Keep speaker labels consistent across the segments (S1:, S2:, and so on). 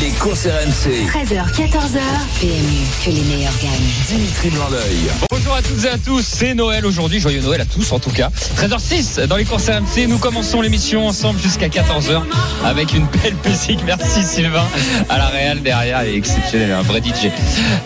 S1: Les courses RMC.
S2: 13h, 14h. PMU, que les meilleurs gagnent.
S1: Dimitri Blanc-L'œil.
S3: Bonjour à toutes et à tous, c'est Noël aujourd'hui, joyeux Noël à tous en tout cas. 13h06 dans les courses RMC, nous commençons l'émission ensemble jusqu'à 14h avec une belle musique. Merci Sylvain à la Real derrière, elle est exceptionnelle, un vrai DJ.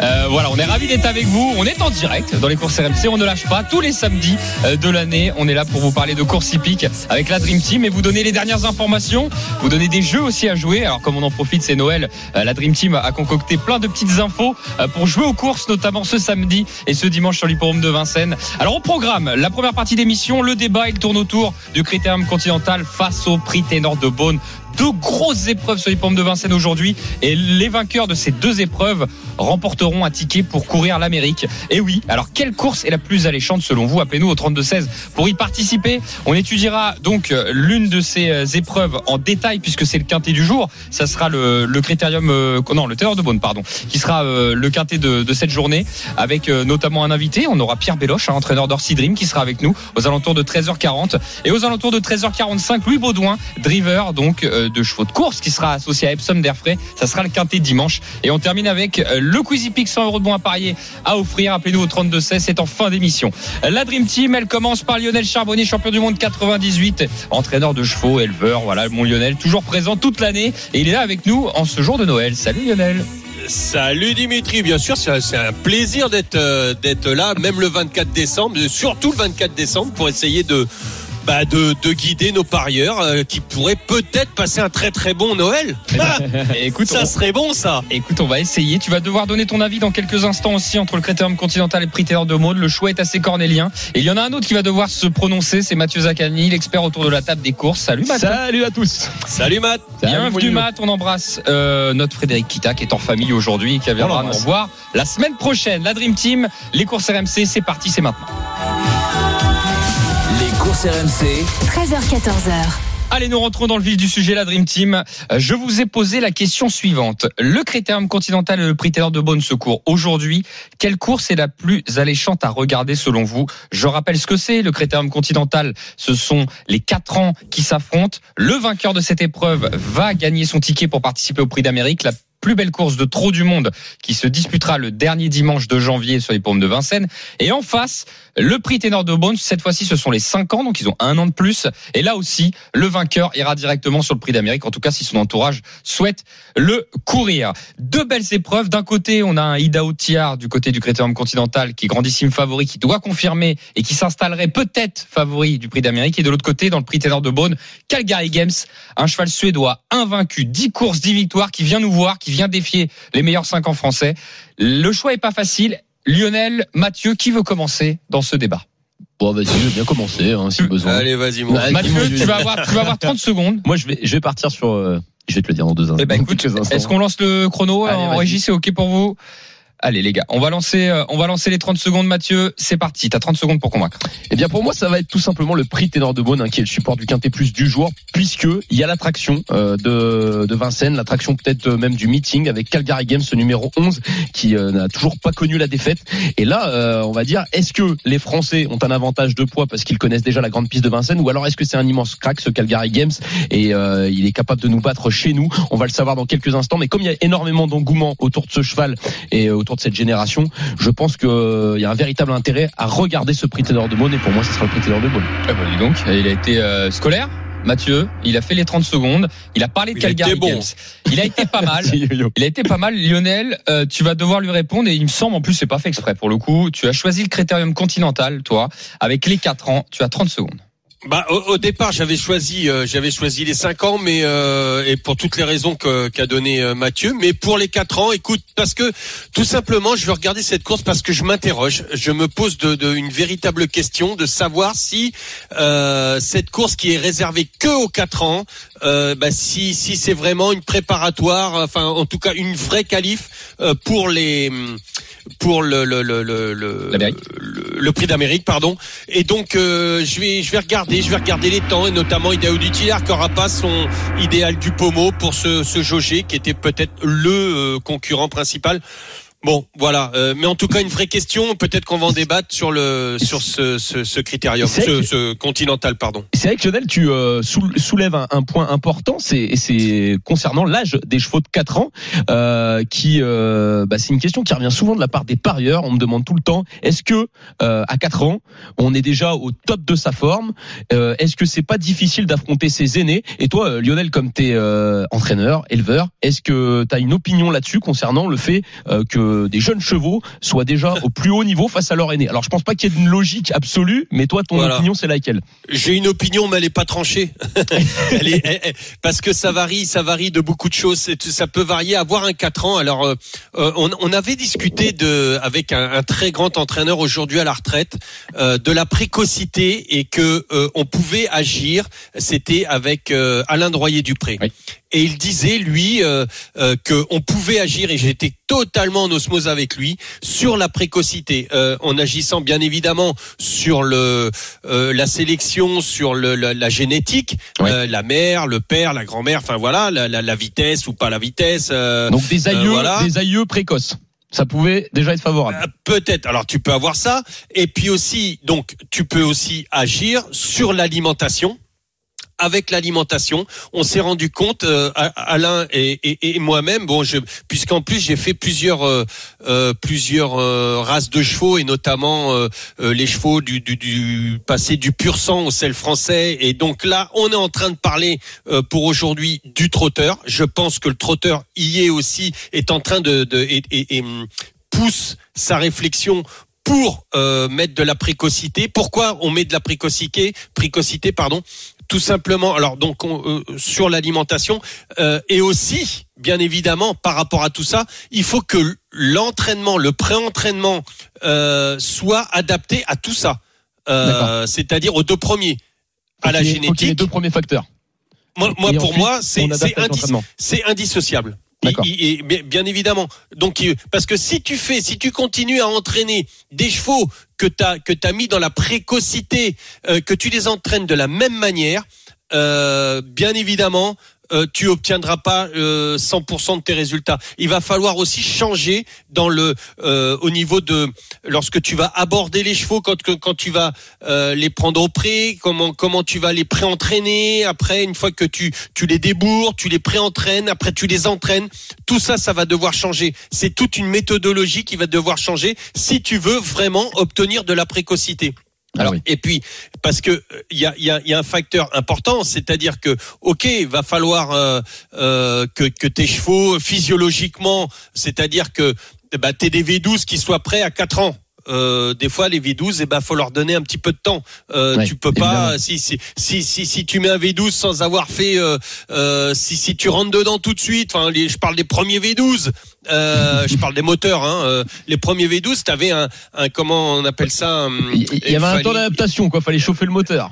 S3: Euh, voilà, on est ravis d'être avec vous, on est en direct dans les courses RMC, on ne lâche pas tous les samedis euh, de l'année. On est là pour vous parler de course hippique avec la Dream Team et vous donner les dernières informations, vous donner des jeux aussi à jouer. Alors comme on en profite, c'est Noël, euh, la Dream Team a concocté plein de petites infos euh, pour jouer aux courses, notamment ce samedi et ce dimanche sur l'hippodrome de Vincennes. Alors au programme, la première partie d'émission, le débat, il tourne autour du critérium continental face au prix ténor de Beaune deux grosses épreuves sur les pommes de Vincennes aujourd'hui et les vainqueurs de ces deux épreuves remporteront un ticket pour courir l'Amérique. Et oui, alors quelle course est la plus alléchante selon vous? Appelez-nous au 32-16 pour y participer. On étudiera donc euh, l'une de ces euh, épreuves en détail puisque c'est le quintet du jour. Ça sera le, critérium, euh, non, le teneur de bonne, pardon, qui sera le quintet de, cette journée avec notamment un invité. On aura Pierre Béloche, entraîneur d'Orsi Dream qui sera avec nous aux alentours de 13h40 et aux alentours de 13h45, Louis Baudouin, driver donc de chevaux de course qui sera associé à Epsom d'Airfray. Ça sera le quintet dimanche. Et on termine avec euh, le Quizy Peak 100 euros de bons à parier à offrir. Appelez-nous au 32 16. C'est en fin d'émission. La Dream Team, elle commence par Lionel Charbonnier, champion du monde 98, entraîneur de chevaux, éleveur. Voilà, mon Lionel, toujours présent toute l'année. Et il est là avec nous en ce jour de Noël. Salut Lionel.
S4: Salut Dimitri, bien sûr, c'est un, plaisir euh, d'être là, même le 24 décembre, surtout le 24 décembre, pour essayer de bah, de, de guider nos parieurs euh, qui pourraient peut-être passer un très très bon Noël. Ah,
S3: Écoute,
S4: ça
S3: on-
S4: serait bon ça.
S3: Écoute, on va essayer. Tu vas devoir donner ton avis dans quelques instants aussi entre le critérium continental et le critérium de mode. Le choix est assez cornélien. Et il y en a un autre qui va devoir se prononcer. C'est Mathieu Zaccani, l'expert autour de la table des courses. Salut Mathieu.
S5: Salut à tous.
S4: Salut Matt.
S3: Bienvenue Matt, on embrasse euh, notre Frédéric Kita qui est en famille aujourd'hui et qui viendra nous revoir la semaine prochaine. La Dream Team, les courses RMC, c'est parti, c'est maintenant.
S1: Les courses RMC.
S2: 13h, 14h.
S3: Allez, nous rentrons dans le vif du sujet, la Dream Team. Euh, Je vous ai posé la question suivante. Le critérium continental et le prix Taylor de Bonne Secours. Aujourd'hui, quelle course est la plus alléchante à regarder selon vous Je rappelle ce que c'est. Le critérium continental, ce sont les quatre ans qui s'affrontent. Le vainqueur de cette épreuve va gagner son ticket pour participer au prix d'Amérique. La plus belle course de trop du monde qui se disputera le dernier dimanche de janvier sur les pommes de Vincennes. Et en face, le prix Ténor de Bones, cette fois-ci, ce sont les 5 ans, donc ils ont un an de plus. Et là aussi, le vainqueur ira directement sur le prix d'Amérique, en tout cas si son entourage souhaite le courir. Deux belles épreuves. D'un côté, on a un Idaho Tiar du côté du Critérium Continental, qui est grandissime favori, qui doit confirmer et qui s'installerait peut-être favori du prix d'Amérique. Et de l'autre côté, dans le prix Ténor de Beaune, Calgary Games, un cheval suédois invaincu, 10 courses, 10 victoires, qui vient nous voir, vient défier les meilleurs 5 ans français. Le choix est pas facile. Lionel, Mathieu, qui veut commencer dans ce débat?
S5: Bon, vas-y, je vais bien commencer, hein, si besoin.
S4: Allez, vas-y mon.
S5: Ouais.
S3: Mathieu, tu vas avoir, tu vas avoir 30 secondes.
S5: Moi, je vais, je vais partir sur. euh, je vais te le dire dans deux instants.
S3: Eh ben, écoute,
S5: Quelques instants.
S3: Est-ce qu'on lance le chrono?
S5: Allez,
S3: en régie C'est OK pour vous Allez les gars, on va lancer, euh, on va lancer les 30 secondes. Mathieu, c'est parti. T'as 30 secondes pour convaincre.
S5: Eh bien, pour moi, ça va être tout simplement le prix Ténor de Beaune, hein, qui est le support du Quintet Plus du jour, puisque il y a l'attraction euh, de, de Vincennes, l'attraction peut-être euh, même du meeting avec Calgary Games, ce numéro 11, qui euh, n'a toujours pas connu la défaite. Et là, euh, on va dire, est-ce que les Français ont un avantage de poids parce qu'ils connaissent déjà la grande piste de Vincennes, ou alors est-ce que c'est un immense crack, ce Calgary Games, et euh, il est capable de nous battre chez nous? On va le savoir dans quelques instants. Mais comme il y a énormément d'engouement autour de ce cheval et euh, autour de cette génération, je pense qu'il y a un véritable intérêt à regarder ce prix Ténor de Beaune, et pour moi, ce sera le prix Ténor de Beaune.
S3: Eh ben, dis donc, il a été euh, scolaire. Mathieu, il a fait les 30 secondes. Il a parlé de
S4: Il a été
S3: Calgary
S4: bon.
S3: Games. Il a été pas mal. Il a été pas mal. Lionel, euh, tu vas devoir lui répondre et il me semble, en plus, c'est pas fait exprès pour le coup. Tu as choisi le critérium continental, toi, avec les 4 ans. Tu as 30 secondes.
S4: Bah, au, au départ, j'avais choisi, euh, j'avais choisi les 5 ans, mais euh, et pour toutes les raisons qu'a donné euh, Mathieu. Mais pour les 4 ans, écoute, parce que tout simplement, je veux regarder cette course parce que je m'interroge, je me pose de, de- une véritable question de savoir si euh, cette course qui est réservée que aux 4 ans, euh, bah, si si c'est vraiment une préparatoire, enfin en tout cas une vraie qualif pour les pour le le le le le, prix d'Amérique, pardon. Et donc euh, je vais je vais regarder, je vais regarder les temps et notamment Idaho Dutilar qui aura pas son idéal du pommeau pour ce ce jauger qui était peut-être le euh, concurrent principal. Bon, voilà. Euh, mais en tout cas, une vraie question. Peut-être qu'on va en débattre sur le sur ce ce, ce critérium, ce,
S5: que-
S4: ce continental, pardon.
S5: C'est vrai que Lionel, tu euh, soul- soulèves un, un point important, c'est c'est concernant l'âge des chevaux de 4 ans, euh, qui euh, bah, c'est une question qui revient souvent de la part des parieurs. On me demande tout le temps, est-ce que euh, à 4 ans, on est déjà au top de sa forme? Euh, Est-ce que c'est pas difficile d'affronter ses aînés? Et toi, Lionel, comme t'es euh, entraîneur, éleveur, est-ce que tu as une opinion là-dessus concernant le fait euh, des jeunes chevaux soient déjà au plus haut niveau face à leur aîné Alors je pense pas qu'il y ait une logique absolue, mais toi, ton
S4: Voilà.
S5: opinion, c'est laquelle?
S4: J'ai une opinion, mais elle est pas tranchée. Elle est- elle- elle- parce que ça varie, ça varie de beaucoup de choses. Ça peut varier. Avoir un 4 ans. Alors, euh, euh, on, on avait discuté de avec un, un très grand entraîneur aujourd'hui à la retraite euh, de la précocité et que on pouvait agir. C'était avec Alain Droyer Dupré.
S3: Oui.
S4: Et il disait lui euh, euh, que on pouvait agir et j'étais totalement en osmose avec lui sur la précocité, euh, en agissant bien évidemment sur le la sélection, sur le, la, la génétique, la mère, le père, la grand-mère, enfin voilà, la, la, la vitesse ou pas la vitesse.
S5: Donc des aïeux,
S4: voilà.
S5: des aïeux précoces. Ça pouvait déjà être favorable.
S4: euh, Peut-être. Alors tu peux avoir ça. Et puis aussi, donc tu peux aussi agir sur l'alimentation. Avec l'alimentation, on s'est rendu compte, euh, Alain et, et- et moi-même, bon, je, puisqu'en plus j'ai fait plusieurs euh, euh, plusieurs euh, races de chevaux et notamment euh, euh, les chevaux du, du, du passé du pur sang au sel français. Et donc là, on est en train de parler pour aujourd'hui du trotteur. Je pense que le trotteur y est aussi, est en train de, de et- et, hum, pousse sa réflexion pour euh, mettre de la précocité. Pourquoi on met de la précocité Précocité, pardon. Tout simplement. Alors donc on, euh, sur l'alimentation euh, et aussi, bien évidemment, par rapport à tout ça, il faut que l'entraînement, le pré-entraînement euh, soit adapté à tout ça. Euh. C'est-à-dire aux deux premiers,
S5: Faut
S4: à la
S5: ait les
S4: génétique.
S5: deux premiers facteurs.
S4: Moi, pour
S5: ensuite,
S4: moi, c'est indis- indissociable. Et bien, évidemment. Donc, parce que si tu fais, si tu continues à entraîner des chevaux que que t'as mis dans la précocité, euh, que tu les entraînes de la même manière, euh, bien évidemment. Euh, tu obtiendras pas euh, 100% de tes résultats. Il va falloir aussi changer dans le euh, au niveau de lorsque tu vas aborder les chevaux quand quand tu vas euh, les prendre au pré, comment comment tu vas les pré-entraîner après une fois que tu tu les débourres, tu les pré-entraînes, après tu les entraînes. Tout ça ça va devoir changer. C'est toute une méthodologie qui va devoir changer si tu veux vraiment obtenir de la précocité.
S5: Alors oui.
S4: Et puis parce que euh, il y a, y, a, y a un facteur important, c'est-à-dire que ok, il va falloir euh, euh, que, que tes chevaux physiologiquement, c'est-à-dire que bah, t'es des V12 qui soient prêts à 4 ans. Euh, des fois les V12 eh ben faut leur donner un petit peu de temps euh,
S5: Ouais,
S4: tu peux pas si si, si si si tu mets un V12 sans avoir fait euh, euh, si si tu rentres dedans tout de suite enfin les, je parle des premiers V12 euh, je parle des moteurs hein, euh, les premiers V12 t'avais un, un comment on appelle ça un-
S5: Il y avait un
S4: fallait-
S5: temps d'adaptation, quoi. Fallait chauffer le moteur.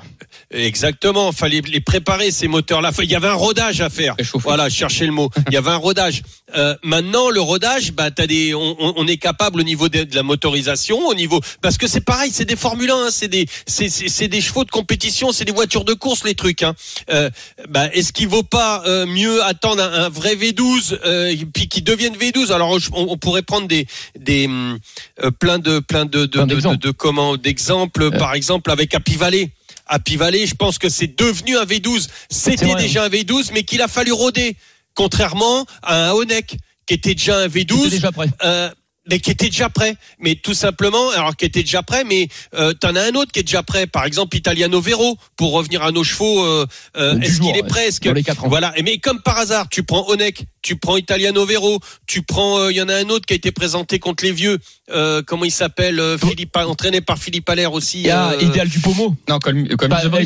S4: Exactement, fallait les préparer ces moteurs-là. Il y avait un rodage à faire. Voilà, chercher le mot. Il y avait un rodage. Euh, maintenant, le rodage, bah, t'as des, on, est capable au niveau de, de la motorisation, au niveau, parce que c'est pareil, c'est des Formule 1, hein, c'est des, c'est, des chevaux de compétition, c'est des voitures de course, les trucs. Hein. Euh, bah, est-ce qu'il vaut pas euh, mieux attendre un, un vrai V12, euh, puis qu'il devienne V12 Alors, on, on pourrait prendre des, des, hum, euh, plein de, plein de, de,
S5: Plein
S4: de, de,
S5: d'exemples.
S4: de comment, d'exemples, par exemple avec Happy Valley. Happy Valley, je pense que c'est devenu un V12.
S5: C'est
S4: C'était déjà un V12, mais qu'il a fallu roder. Contrairement à un Honeck, qui était déjà un
S5: C'était
S4: V12,
S5: déjà prêt.
S4: euh, mais qui était déjà prêt. Mais tout simplement, alors qui était déjà prêt, mais euh, t'en as un autre qui est déjà prêt. Par exemple, Italiano Vero, pour revenir à nos chevaux, euh, euh, est-ce qu'il est
S5: ouais.
S4: prêt que
S5: les quatre ans.
S4: voilà. Et Mais comme par hasard, tu prends Honeck, tu prends Italiano Vero, tu prends, euh, il y en a un autre qui a été présenté contre les vieux. Euh, comment il s'appelle euh, Philippe, entraîné par Philippe Allaire aussi.
S5: Il y a
S4: euh,
S5: Idéal du Pomo.
S3: Non, comme, comme
S5: Pas-
S3: de
S4: ouais,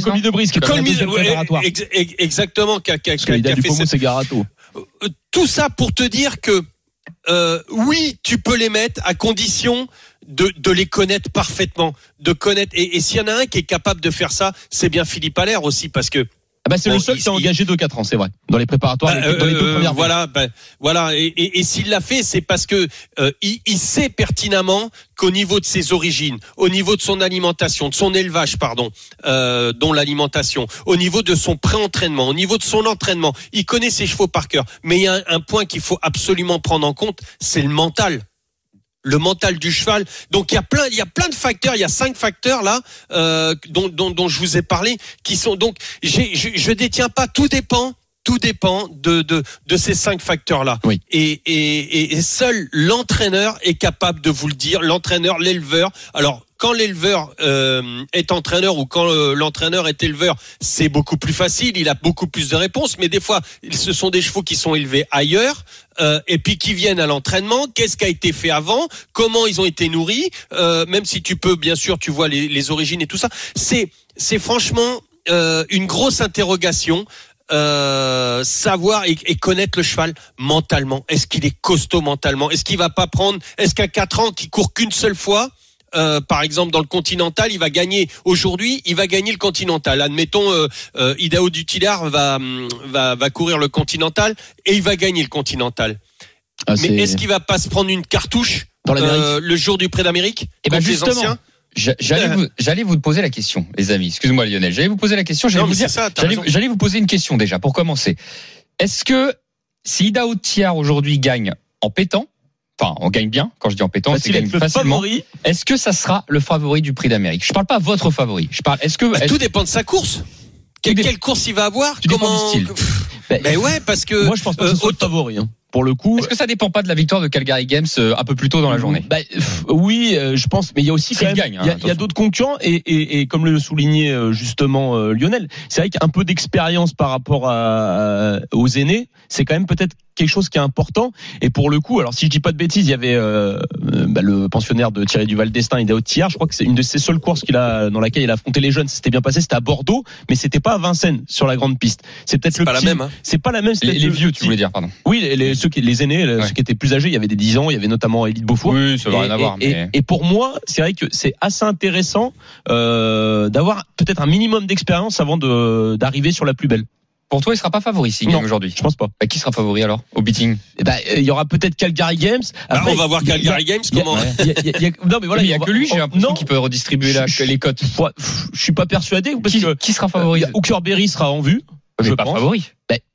S4: ex- exactement, qui a, qui a- qui a- fait
S5: Pomo,
S4: cette-
S5: c'est Garato.
S4: Euh, tout ça pour te dire que euh, oui, tu peux les mettre à condition de, de les connaître parfaitement, de connaître. Et, s'il y en a un qui est capable de faire ça, c'est bien Philippe Allaire aussi, parce que
S5: Ah bah, c'est
S4: Bon,
S5: le seul
S4: il-
S5: qui a engagé 2-4 ans, c'est vrai. Dans les préparatoires,
S4: Bah,
S5: les- dans les deux
S4: euh,
S5: premières.
S4: voilà, bah, voilà. Et, et- et s'il l'a fait, c'est parce que euh, il, il sait pertinemment qu'au niveau de ses origines, au niveau de son alimentation, de son élevage, pardon, euh, dont l'alimentation, au niveau de son pré-entraînement, au niveau de son entraînement, il connaît ses chevaux par cœur. Mais il y a un, un point qu'il faut absolument prendre en compte, c'est le mental le mental du cheval. Donc il y a plein, il y a plein de facteurs. Il y a cinq facteurs là euh, dont, dont, dont je vous ai parlé, qui sont donc. j'ai- Je, je détiens pas. Tout dépend. Tout dépend de, de, de ces cinq facteurs-là.
S5: Oui.
S4: Et, et, et seul l'entraîneur est capable de vous le dire. L'entraîneur, l'éleveur. Alors, quand l'éleveur euh, est entraîneur ou quand euh, l'entraîneur est éleveur, c'est beaucoup plus facile. Il a beaucoup plus de réponses. Mais des fois, ce sont des chevaux qui sont élevés ailleurs euh, et puis qui viennent à l'entraînement. Qu'est-ce qui a été fait avant? Comment ils ont été nourris? Euh, Même si tu peux, bien sûr, tu vois les, origines et tout ça. C'est c'est franchement euh, une grosse interrogation. Euh, savoir et, et connaître le cheval mentalement. Est-ce qu'il est costaud mentalement? Est-ce qu'il va pas prendre? Est-ce qu'à 4 ans, qui court qu'une seule fois, euh, par exemple dans le Continental, il va gagner aujourd'hui, il va gagner le Continental. Admettons, euh, euh, Idaho Dutilar va, hum, va va courir le Continental et il va gagner le Continental.
S5: Ah,
S4: Mais est-ce qu'il va pas se prendre une cartouche
S5: Dans
S4: euh, le jour du Prix d'Amérique
S3: Eh ben justement, j'allais vous, j'allais vous poser la question, les amis. Excuse-moi Lionel, j'allais vous poser la question. J'allais vous dire,
S4: ça,
S3: j'allais vous poser une question déjà pour commencer. Est-ce que si Idaho Tiar aujourd'hui gagne en pétant, enfin on gagne bien, quand je dis en pétant, c'est
S5: Va-t-il
S3: gagne facilement. Est-ce que ça sera le favori du Prix d'Amérique? Je parle pas votre favori. Je parle. Est-ce que
S4: Bah, tout dépend de sa course. Quelle, course il va avoir
S3: Tout dépend
S4: Comment
S3: du style.
S4: Pff,
S5: Bah,
S4: Ben ouais, parce que
S5: Moi, je pense pas que
S4: euh,
S5: ce soit le
S4: autant-
S5: favori. hein. Pour le coup,
S3: est-ce que ça dépend pas de la victoire de Calgary Games euh, un peu plus tôt dans la journée?
S5: Bah, pff, oui, euh, je pense, mais il y a aussi quand même-
S3: gagne, hein,
S5: il y a- d'autres concurrents et, et, et comme le soulignait euh, justement euh, Lionel, c'est vrai qu'un peu d'expérience par rapport à, à- aux aînés, c'est quand même peut-être quelque chose qui est important. Et pour le coup, alors si je dis pas de bêtises, il y avait euh, bah, le pensionnaire de Thierry Duval d'Estaing et d'Autière. Je crois que c'est une de ses seules courses qu'il a dans laquelle il a affronté les jeunes. C'était bien passé, c'était à Bordeaux, mais c'était pas à Vincennes sur la grande piste. C'est peut-être
S4: c'est
S5: le
S4: pas la même. Hein.
S5: C'est pas la même. c'est
S3: les, vieux, tu voulais dire, pardon.
S5: Oui, les, les- ceux qui, les aînés,
S3: Ouais.
S5: ceux qui étaient plus âgés. Il y avait des 10 ans, il y avait notamment Élite Beaufour.
S3: Oui, ça va rien
S5: Et-
S3: à voir.
S5: et,
S3: mais-
S5: et- et pour moi, c'est vrai que c'est assez intéressant euh, d'avoir peut-être un minimum d'expérience avant de d'arriver sur la plus belle.
S3: Pour toi, il sera pas favori s'il gagne aujourd'hui.
S5: Je pense pas.
S3: Bah, qui sera favori alors au beating
S5: Eh ben, euh, il y aura peut-être Calgary Games.
S4: Bah,
S5: Après,
S4: on va voir Calgary Games comment.
S5: Non, mais voilà,
S3: il y a que lui, j'ai
S5: on-
S3: l'impression
S5: non,
S3: qu'il peut redistribuer la- les cotes.
S5: je suis pas persuadé parce
S3: Qui,
S5: que
S3: qui sera
S5: euh,
S3: favori
S5: Hooker Berry sera en vue.
S3: Mais
S5: je
S3: pas
S5: pense.
S3: favori.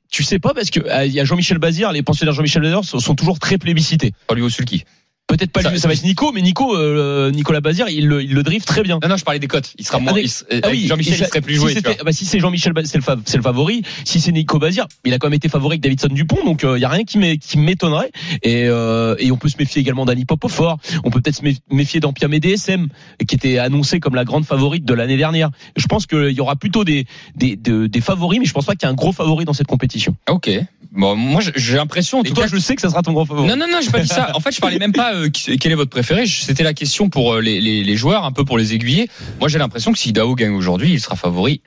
S5: Tu sais pas parce que euh, il y a Jean-Michel Bazir, les pensionnaires Jean-Michel Bazir sont, toujours très plébiscités.
S3: Pas lui au.
S5: Peut-être pas
S3: Ça-
S5: lui, ça va être Nico, mais Nico, euh, Nicolas Bazir, il le, il le drift très bien.
S3: Non, non, je parlais des cotes. Il sera moins.
S5: Avec-
S3: il s- euh,
S5: Ah
S3: avec
S5: oui,
S3: Jean-Michel,
S5: et
S3: il serait plus
S5: si
S3: joué.
S5: bah, si c'est Jean-Michel, c'est le, favori. Si c'est Nico Bazir, il a quand même été favori avec Davidson Dupont, donc il y a rien qui m'é- qui m'étonnerait. Et, euh, et on peut se méfier également d'Annie Popofort. On peut peut-être se mé- méfier d'Ampia DSM, qui était annoncé comme la grande favorite de l'année dernière. Je pense qu'il y aura plutôt des, des, de- des favoris, mais je pense pas qu'il y ait un gros favori dans cette compétition.
S3: Ok. Bon, moi, j'ai- l'impression. en
S5: Et
S3: tout
S5: toi,
S3: cas,
S5: je sais que ça sera ton grand favori.
S3: Non, non, non, j'ai pas dit ça. En fait, je parlais même pas euh, quel est votre préféré. C'était la question pour euh, les, les, les joueurs, un peu pour les aiguiller. Moi, j'ai l'impression que si Dao gagne aujourd'hui, il sera favori,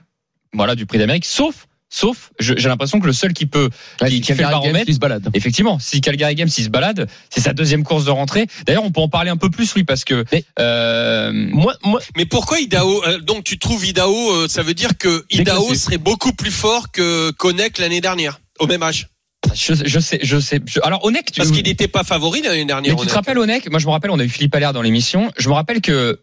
S3: voilà, du Prix d'Amérique. Sauf, sauf, j'ai l'impression que le seul qui peut,
S5: Ouais,
S3: qui,
S5: si
S3: qui fait le
S5: Calgary Games,
S3: baromètre,
S5: il se balade.
S3: Effectivement, si Calgary Games s'il se balade, c'est sa deuxième course de rentrée. D'ailleurs, on peut en parler un peu plus, oui, parce que
S5: Mais-
S3: euh,
S5: Moi, moi,
S4: Mais pourquoi Idaho euh, Donc tu trouves Idaho, euh, ça veut dire que Idaho
S5: Déclassé.
S4: serait beaucoup plus fort que Konek l'année dernière, au même âge.
S3: je, je sais, je sais. je- alors, Onek, tu,
S4: Parce qu'il n'était pas favori l'année dernière.
S3: Mais tu te rappelles Onek Moi je me rappelle, on a eu Philippe Allaire dans l'émission. Je me rappelle que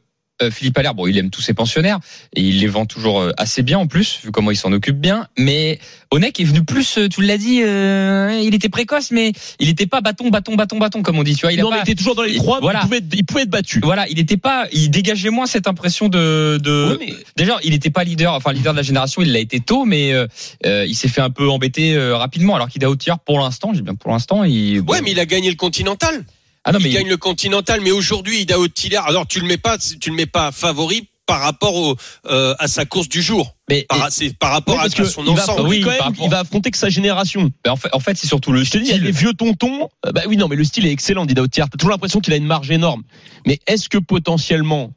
S3: Philippe Allaire, bon, il aime tous ses pensionnaires et il les vend toujours euh, assez bien en plus, vu comment il s'en occupe bien. Mais Onek est venu plus, euh, tu l'as dit, euh, il était précoce, mais il n'était pas bâton, bâton, bâton, bâton comme on dit. Tu vois, il a
S5: non, mais
S3: pas.
S5: il était toujours dans les trois.
S3: voilà.
S5: Il pouvait, être, il pouvait être battu.
S3: Voilà, il n'était pas, il dégageait moins cette impression de, de.
S5: Mais-
S3: Déjà, il n'était pas leader, enfin leader de la génération, il l'a été tôt, mais euh, euh, il s'est fait un peu embêter euh, rapidement. Alors qu'il a au tir pour l'instant, j'ai bien pour l'instant, il.
S4: Ouais, mais il a gagné le Continental.
S3: Ah non, mais
S4: il gagne le Continental, mais aujourd'hui Idaho Tiller. Alors tu le mets pas, tu le mets pas favori par rapport au, euh, à sa course du jour.
S3: mais,
S4: Par, c'est par rapport à,
S5: parce
S4: à
S5: que
S4: son
S5: il va
S4: ensemble.
S5: affronter
S3: Oui,
S5: quand
S3: par
S5: même,
S3: rapport-
S5: il va affronter que sa génération.
S3: mais en fait, en fait, c'est surtout le
S5: Je te dis, il y a
S3: style.
S5: les vieux tontons. Euh, Bah oui, non, mais le style est excellent d'Idaho Tier. T'as toujours l'impression qu'il a une marge énorme. Mais est-ce que potentiellement,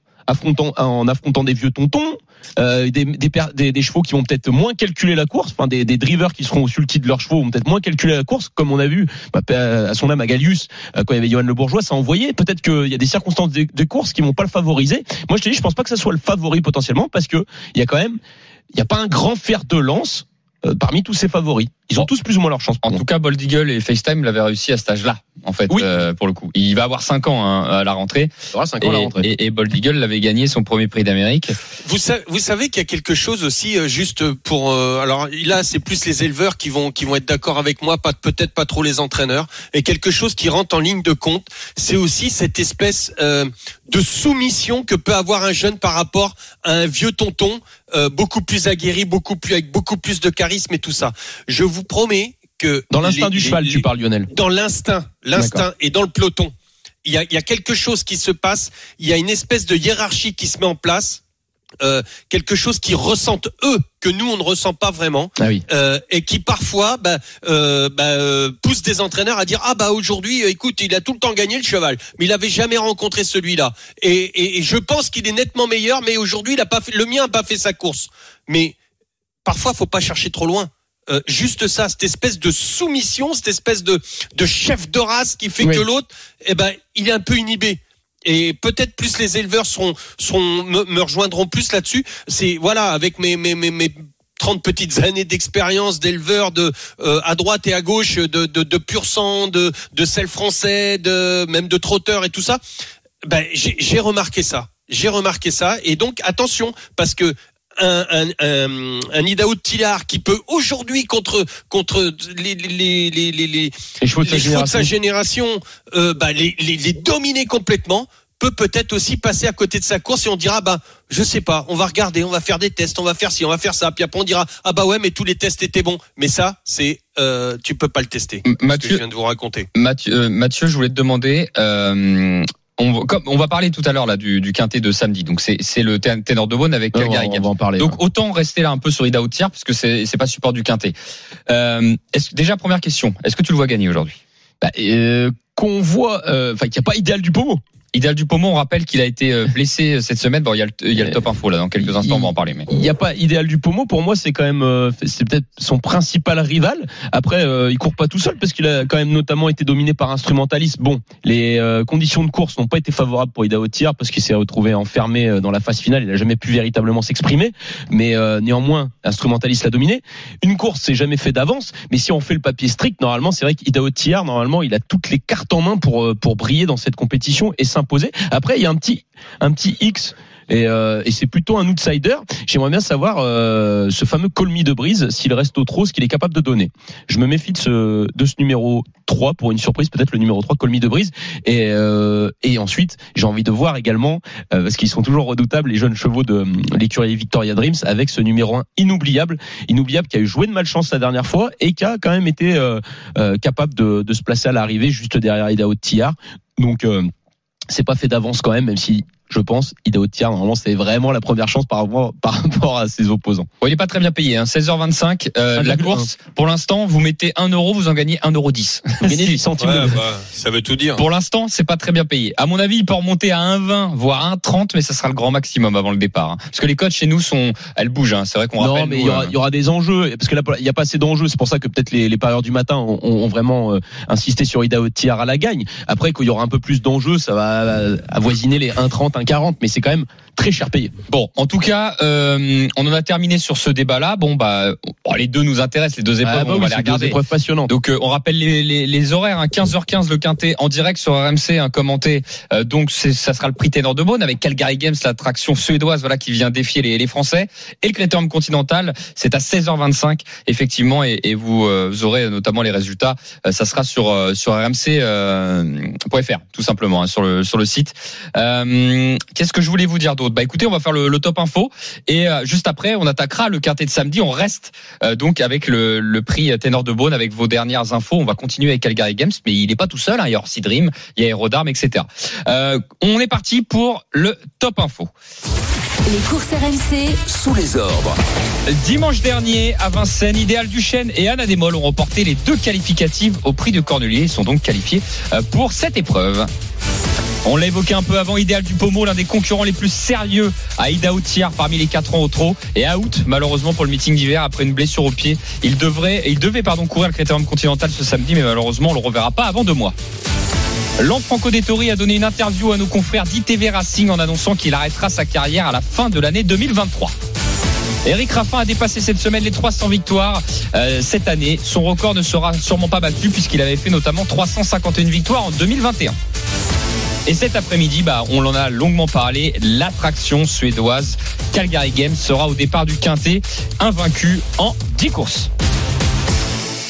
S5: en affrontant des vieux tontons, euh, des, des, des, des chevaux qui vont peut-être moins calculer la course, enfin des, drivers qui seront au sulky de leurs chevaux vont peut-être moins calculer la course, comme on a vu bah, à son âme à euh, quand il y avait Johan Le Bourgeois, ça envoyait. Peut-être qu'il y a des circonstances de, de course qui vont pas le favoriser. Moi, je te dis, je pense pas que ça soit le favori potentiellement parce que il y a quand même, il y a pas un grand fer de lance euh, parmi tous ses favoris. Ils ont tous plus ou moins leur chance.
S3: En tout cas, Bold Eagle et FaceTime l'avaient réussi à cet âge-là, en fait,
S5: Oui.
S3: euh, pour le coup. Il va avoir 5 ans hein, à la rentrée.
S5: il aura 5 ans à la
S3: Et,
S5: rentrée.
S3: et, et Bold Eagle l'avait gagné son premier prix d'Amérique.
S4: Vous savez, vous savez qu'il y a quelque chose aussi euh, juste pour euh, alors là c'est plus les éleveurs qui vont qui vont être d'accord avec moi, pas peut-être pas trop les entraîneurs et quelque chose qui rentre en ligne de compte, c'est aussi cette espèce euh, de soumission que peut avoir un jeune par rapport à un vieux tonton euh, beaucoup plus aguerri, beaucoup plus avec beaucoup plus de charisme et tout ça. Je vous promets que
S5: Dans l'instinct du cheval,
S4: les-
S5: tu parles, Lionel.
S4: dans l'instinct, l'instinct et dans le peloton. Il y a, il y a quelque chose qui se passe. Il y a une espèce de hiérarchie qui se met en place. Euh, quelque chose qu'ils ressentent eux que nous on ne ressent pas vraiment.
S5: Ah oui.
S4: euh, et qui parfois bah, euh, bah, euh, pousse des entraîneurs à dire ah bah aujourd'hui euh, écoute il a tout le temps gagné le cheval mais il avait jamais rencontré celui-là. Et, et, et je pense qu'il est nettement meilleur mais aujourd'hui il a pas fait le mien a pas fait sa course. Mais parfois faut pas chercher trop loin. Euh, juste ça cette espèce de soumission cette espèce de de chef de race qui fait
S5: Oui.
S4: que l'autre eh ben il est un peu inhibé et peut-être plus les éleveurs seront, seront me, rejoindront plus là-dessus. C'est voilà avec mes mes mes, mes 30 petites années d'expérience d'éleveur de euh, à droite et à gauche de de, de pur sang, de de sel français, de même de trotteur et tout ça. Ben j'ai remarqué ça. J'ai remarqué ça et donc attention parce que un, un, un, un Idaho de Tillard qui peut aujourd'hui contre contre les les les les, les,
S5: Les chevaux de sa génération.
S4: génération, euh, bah, les, les, les dominer complètement peut peut-être aussi passer à côté de sa course et on dira bah je sais pas on va regarder on va faire des tests on va faire ci on va faire ça puis après on dira ah bah ouais mais tous les tests étaient bons mais ça c'est euh, tu peux pas le tester
S3: M-
S4: ce que je
S3: Mathieu,
S4: viens de vous raconter
S3: Mathieu, euh, Mathieu, je voulais te demander. Euh, on, va- comme, on va parler tout à l'heure là du, du quintet de samedi. Donc c'est le té- ténor de Beaune avec
S5: on
S3: Games.
S5: va en parler.
S3: Donc autant rester là un peu sur Ida Tiers parce que c'est c'est pas support du quintet. Euh, est-ce, déjà première question, est-ce que tu le vois gagner aujourd'hui?
S5: Bah, euh, qu'on voit, euh, enfin, qu'il n'y a pas idéal du Pomo.
S3: Idéal du Pomo, on rappelle qu'il a été euh, blessé euh, cette semaine. Bon, il y a le, il y a le top info là. Dans quelques instants, on va en parler. Mais
S5: Il n'y a pas idéal du Pomo. Pour moi, c'est quand même, euh, c'est peut-être son principal rival. Après, euh, il court pas tout seul parce qu'il a quand même notamment été dominé par instrumentaliste. Bon, les euh, conditions de course n'ont pas été favorables pour Ida Tier parce qu'il s'est retrouvé enfermé euh, dans la phase finale. Il a jamais pu véritablement s'exprimer. Mais euh, néanmoins, instrumentaliste l'a dominé. Une course, c'est jamais fait d'avance. Mais si on fait le papier strict, normalement, c'est vrai qu'Ida Tier, normalement, il a toutes les cartes en main pour euh, pour briller dans cette compétition et s'imposer. Après, il y a un petit un petit X. Et, euh, c'est plutôt un outsider. J'aimerais bien savoir euh, ce fameux colmi de brise, s'il reste au trop, ce qu'il est capable de donner. Je me méfie de ce, de ce numéro 3 pour une surprise, peut-être le numéro 3, colmi de brise. Et, euh, et ensuite, j'ai envie de voir également, parce qu'ils sont toujours redoutables, les jeunes chevaux de l'écurie Victoria Dreams, avec ce numéro 1 inoubliable, inoubliable qui a eu joué de malchance la dernière fois et qui a quand même été capable de, se placer à l'arrivée juste derrière Idaho de Tillard. Donc, c'est pas fait d'avance quand même, même si je pense, Idaho Tier, normalement, c'est vraiment la première chance par rapport, par rapport à ses opposants.
S3: bon, il est pas très bien payé. Hein. 16h25, euh, la
S5: 1,1.
S3: course. Pour l'instant, vous mettez 1 euro, vous en gagnez 1 euro 10.
S5: Vous gagnez 10 centimes
S4: ouais, bah, ça veut tout dire
S3: Pour l'instant, c'est pas très bien payé. À mon avis, il peut remonter à 1,20 voire 1,30, mais ça sera le grand maximum avant le départ. hein. Parce que les codes chez nous sont, elles bougent. Hein. C'est vrai qu'on
S5: Non,
S3: rappelle.
S5: mais
S3: nous,
S5: il y, aura,
S3: euh,
S5: il y aura des enjeux, parce que là, il n'y a pas assez d'enjeux. C'est pour ça que peut-être les, les parieurs du matin ont, ont vraiment euh, insisté sur Idaho Tier à la gagne. Après, qu'il y aura un peu plus d'enjeux, ça va euh, avoisiner les 1,30, 1,40, mais c'est quand même très cher payé.
S3: Bon, en tout cas, euh, on en a terminé sur ce débat-là. Bon, bah, bon, les deux nous intéressent, les deux épreuves,
S5: Ah bah
S3: on
S5: oui,
S3: va les
S5: deux épreuves passionnantes.
S3: Donc euh, on rappelle les, les, les horaires, hein, 15h15 le quintet en direct sur RMC, un commenté. Euh, donc ça sera le prix Ténor de Beaune avec Calgary Games, l'attraction suédoise, voilà qui vient défier les, les Français. Et le Critérium Continental, c'est à 16h25 effectivement, et, et vous, vous aurez notamment les résultats. Ça sera sur sur RMC.fr tout simplement hein, sur le sur le site. Qu'est-ce que je voulais vous dire d'autre? Bah écoutez, on va faire le, top info et euh, juste après on attaquera le quintet de samedi. On reste euh, donc avec le, le prix Ténor de Beaune avec vos dernières infos. On va continuer avec Calgary Games, mais il n'est pas tout seul. hein. Il y a Orsi Dream, il y a Aerodarm, etc. Euh, on est parti pour le top info.
S2: Les courses RMC,
S1: Sous les ordres.
S3: Dimanche dernier, à Vincennes, Idéal Duchesne et Anna Desmolles ont remporté les deux qualificatives au prix de Cornelier. Ils sont donc qualifiés euh, pour cette épreuve. On l'a évoqué un peu avant, Idéal du Pomo, l'un des concurrents les plus sérieux à Ida Tiers parmi les quatre ans au trot et out malheureusement pour le meeting d'hiver après une blessure au pied. Il devrait, il devait pardon courir le Critérium Continental ce samedi, mais malheureusement on le reverra pas avant deux mois. Franco Dettori a donné une interview à nos confrères d'ITV Racing en annonçant qu'il arrêtera sa carrière à la fin de l'année 2023. Eric Raffin a dépassé cette semaine les 300 victoires euh, cette année. Son record ne sera sûrement pas battu puisqu'il avait fait notamment 351 victoires en 2021. Et cet après-midi, bah, on en a longuement parlé, l'attraction suédoise Calgary Games sera au départ du Quintet, invaincu en 10 courses.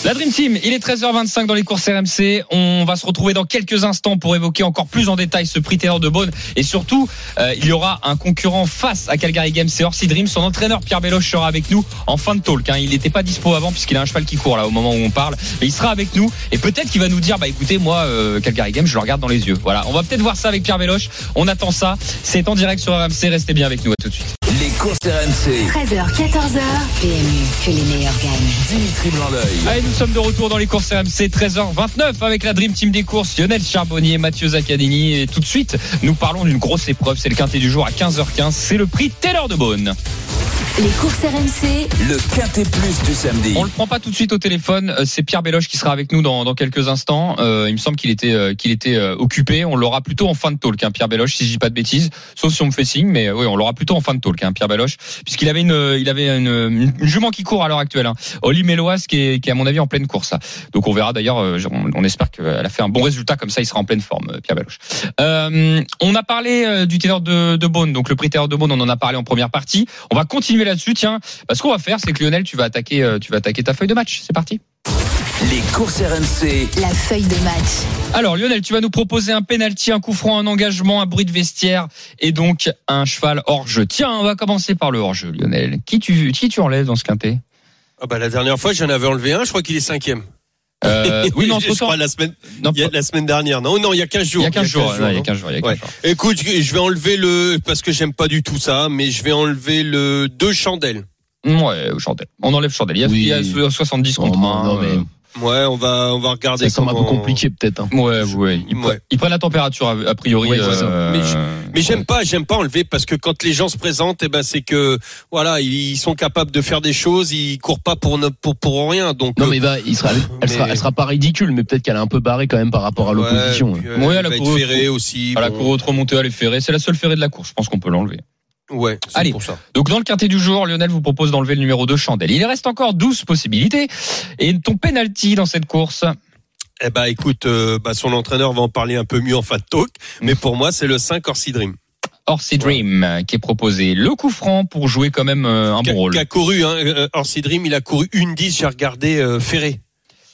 S3: La Dream Team, il est 13h25 dans les courses RMC. On va se retrouver dans quelques instants pour évoquer encore plus en détail ce prix Taylor de Beaune. Et surtout, euh, il y aura un concurrent face à Calgary Games, c'est Orsi Dream. Son entraîneur Pierre Beloche sera avec nous en fin de talk. hein. Il n'était pas dispo avant puisqu'il a un cheval qui court là au moment où on parle. Mais il sera avec nous et peut-être qu'il va nous dire, bah écoutez, moi, euh, Calgary Games, je le regarde dans les yeux. Voilà, on va peut-être voir ça avec Pierre Beloche. On attend ça. C'est en direct sur RMC. Restez bien avec nous. À tout de suite.
S1: Les courses RMC.
S2: 13h, 14h. PMU, que les meilleurs gagnent.
S1: Dimitri Blanc-L'œil.
S3: Allez, nous sommes de retour dans les courses RMC 13h29 avec la Dream Team des courses, Lionel Charbonnier, Mathieu Zaccanini. Et tout de suite, nous parlons d'une grosse épreuve. C'est le quintet du jour à 15h15. C'est le prix Taylor de Beaune.
S2: Les courses RMC,
S1: Le quintet plus du samedi.
S3: On le prend pas tout de suite au téléphone. Euh, C'est Pierre Béloche qui sera avec nous dans, dans quelques instants. Euh, il me semble qu'il était euh, qu'il était euh, occupé. On l'aura plutôt en fin de talk, hein, Pierre Béloche, si je dis pas de bêtises. Sauf si on me fait signe, mais euh, oui, on l'aura plutôt en fin de talk, hein, Pierre Béloche, puisqu'il avait une euh, il avait une, une, une jument qui court à l'heure actuelle. Hein. Oli Méloise qui est, qui est à mon avis en pleine course. là. Donc on verra d'ailleurs. euh, On, on espère qu'elle a fait un bon résultat comme ça. Il sera en pleine forme, euh, Pierre Béloche. Euh, on a parlé euh, du Taylor de, de Beaune, donc le prix Taylor de Beaune, on en a parlé en première partie. On va continuer là-dessus. Tiens, bah, ce qu'on va faire, c'est que Lionel, tu vas attaquer, euh, tu vas attaquer ta feuille de match. C'est parti.
S1: Les courses RMC.
S2: la feuille de match.
S3: Alors Lionel, tu vas nous proposer un penalty, un coup franc, un engagement, un bruit de vestiaire et donc un cheval hors jeu. Tiens, on va commencer par le hors jeu, Lionel. Qui tu qui tu enlèves dans ce quintet?
S4: Ah bah, la dernière fois, j'en avais enlevé un. Je crois qu'il est cinquième.
S3: Euh, Oui, non,
S4: je crois la semaine,
S3: Non,
S4: il y a, la semaine dernière. Non, non, il y a 15 jours.
S3: il y a 15 jours.
S4: non
S3: ouais, Il y a 15 jours. il y a 15
S4: Ouais.
S3: jours.
S4: Écoute, je vais enlever le, parce que j'aime pas du tout ça, mais je vais enlever le deux chandelles.
S3: Ouais, Chandelle. On enlève Chandelle. Il y a,
S5: Oui.
S3: il y a 70
S5: Oh,
S3: contre 1.
S5: non, mais-
S4: Ouais, on va, on va regarder
S5: Ça semble un peu compliqué peut-être. hein.
S3: Ouais, ouais. Ils,
S4: Ouais.
S3: pre- ils prennent la température a, priori.
S5: Ouais,
S3: euh,
S4: Mais je- Mais j'aime
S3: ouais.
S4: pas, j'aime pas enlever parce que quand les gens se présentent, eh ben c'est que voilà, ils sont capables de faire des choses, ils courent pas pour ne- pour pour rien. Donc
S5: Non
S4: euh,
S5: mais va, il sera, elle sera,
S4: Mais-
S5: elle sera pas ridicule, mais peut-être qu'elle est un peu barrée quand même par rapport à l'opposition.
S4: Ouais, puis, euh,
S3: Ouais,
S4: il
S3: elle a
S4: va être
S3: couru-
S4: ferré aussi.
S3: À la
S4: bon.
S3: cour autre remontée, elle est ferrée. C'est la seule ferrée de la course. Je pense qu'on peut l'enlever.
S4: Ouais, c'est
S3: Allez.
S4: pour ça.
S3: Donc dans le quintet du jour, Lionel vous propose d'enlever le numéro 2 Chandelle. Il reste encore 12 possibilités. Et ton penalty dans cette course,
S4: Eh ben écoute, euh, bah, son entraîneur va en parler un peu mieux en fin de talk, mais pour moi c'est le 5 Orsi Dream.
S3: Orsi Dream, qui est proposé. Le coup franc pour jouer quand même euh, un bon rôle.
S4: qui a couru, hein, euh, Orsi Dream, il a couru une 10, j'ai regardé euh, ferré.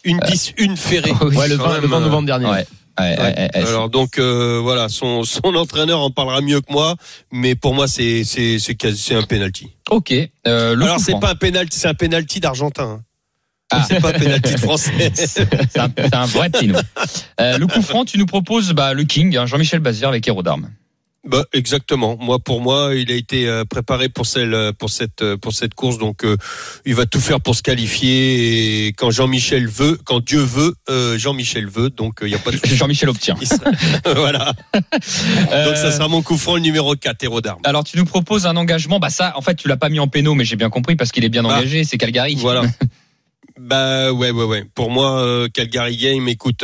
S4: Une 10, une ferrée.
S3: Oui,
S5: Ouais, le
S4: quand
S5: 20, le
S4: même,
S5: 20
S4: euh,
S5: novembre dernier.
S3: Ouais. Ouais.
S4: Alors donc euh, voilà, son, son entraîneur en parlera mieux que moi, mais pour moi c'est c'est c'est un penalty.
S3: Ok. Euh, le
S4: Alors c'est pas un penalty, c'est un penalty d'argentin. hein.
S3: Ah.
S4: C'est pas un penalty de français.
S3: C'est un, un vrai petit nom. Euh, le coup franc, tu nous proposes bah, le King, hein, Jean-Michel Bazir avec Héros d'Armes.
S4: Bah exactement. Moi pour moi, il a été euh, préparé pour celle euh, pour cette euh, pour cette course donc euh, il va tout faire pour se qualifier et quand Jean-Michel veut, quand Dieu veut, euh, Jean-Michel veut donc il y a pas de.
S3: Jean-Michel obtient.
S4: Sera- voilà. Donc ça sera mon coup franc le numéro 4 héros d'armes.
S3: Alors tu nous proposes un engagement, bah ça en fait tu l'as pas mis en péno mais j'ai bien compris parce qu'il est bien
S4: Ah.
S3: engagé, c'est Calgary.
S4: Voilà. Bah ouais ouais ouais. Pour moi euh, Calgary Game écoute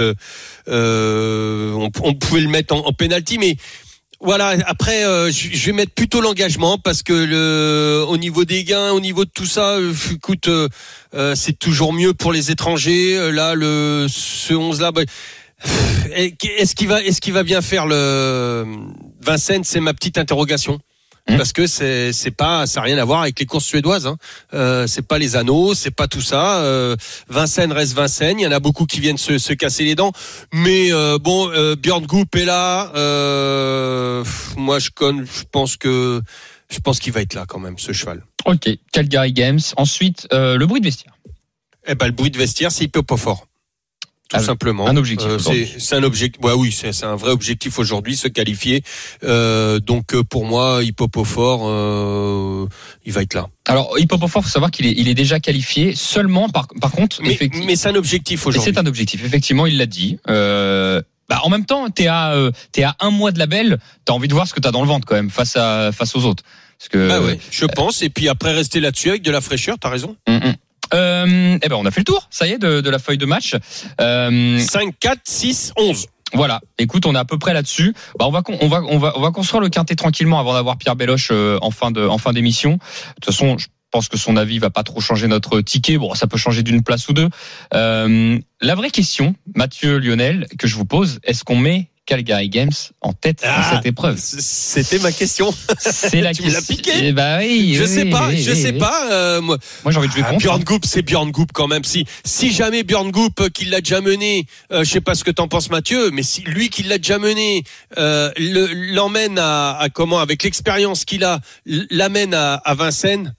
S4: euh, on, on pouvait le mettre en, en penalty mais voilà, après euh, je vais mettre plutôt l'engagement parce que le au niveau des gains, au niveau de tout ça, euh, écoute euh, euh, c'est toujours mieux pour les étrangers. Là le ce 11 là bah, est-ce qu'il va est-ce qu'il va bien faire le Vincennes, c'est ma petite interrogation.
S3: Mmh.
S4: Parce que c'est c'est pas ça a rien à voir avec les courses suédoises. Hein. Euh, c'est pas les anneaux, c'est pas tout ça. Euh, Vincennes reste Vincennes. Il y en a beaucoup qui viennent se, se casser les dents. Mais euh, bon, Björn Goop est là. Pff, moi, je connais. Je pense que je pense qu'il va être là quand même, ce cheval.
S3: Ok, Calgary Games. Ensuite, le bruit de vestiaire.
S4: Eh ben, le bruit de vestiaire, c'est pas fort. Tout simplement.
S3: un objectif
S4: Euh, c'est un objectif. Ouais, oui, c'est c'est un vrai objectif aujourd'hui, se qualifier. Euh, donc euh, pour moi, Hippopofort, euh, il va être là.
S3: Alors Hippopofort, faut savoir qu'il est, il est déjà qualifié seulement par, par contre,
S4: Mais, c'est un objectif aujourd'hui.
S3: C'est un objectif, effectivement, il l'a dit. Euh, bah, en même temps, t'es à, euh, t'es à un mois de la belle, t'as envie de voir ce que t'as dans le ventre quand même face à face aux autres. Parce que.
S4: Bah ouais, je pense. Et puis après, rester là-dessus avec de la fraîcheur, t'as raison.
S3: Hum, hum. Euh, eh ben, on a fait le tour, ça y est, de, de la feuille de match. Euh,
S4: 5, 4, 6, 11.
S3: voilà. Écoute, on est à peu près là-dessus. Bah, on va, on va, on va, on va construire le quintet tranquillement avant d'avoir Pierre Béloche euh, en fin de, en fin d'émission. De toute façon, je pense que son avis va pas trop changer notre ticket. Bon, ça peut changer d'une place ou deux. Euh, la vraie question, Mathieu Lionel, que je vous pose, est-ce qu'on met Calgary Games en tête
S4: Ah,
S3: dans cette épreuve
S4: C'était ma question.
S3: C'est la
S4: tu me l'as piqué.
S3: Eh bah oui,
S4: Je
S3: oui,
S4: sais pas,
S3: oui,
S4: je
S3: oui,
S4: sais
S3: oui.
S4: pas. euh, moi,
S3: Moi, j'ai envie de jouer
S4: Ah,
S3: contre.
S4: Björn Goop, c'est Björn Goop quand même. Si si jamais Björn Goop euh, qui l'a déjà mené, euh, je sais pas ce que t'en penses Mathieu, mais si lui qui l'a déjà mené euh, le- l'emmène à, à comment avec l'expérience qu'il a, l'amène à, à Vincennes?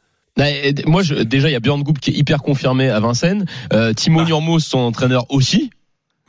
S5: Moi, je, déjà, il y a Björn Goup qui est hyper confirmé à Vincennes. Euh, Timo
S4: Ah.
S5: Nurmos, son entraîneur aussi.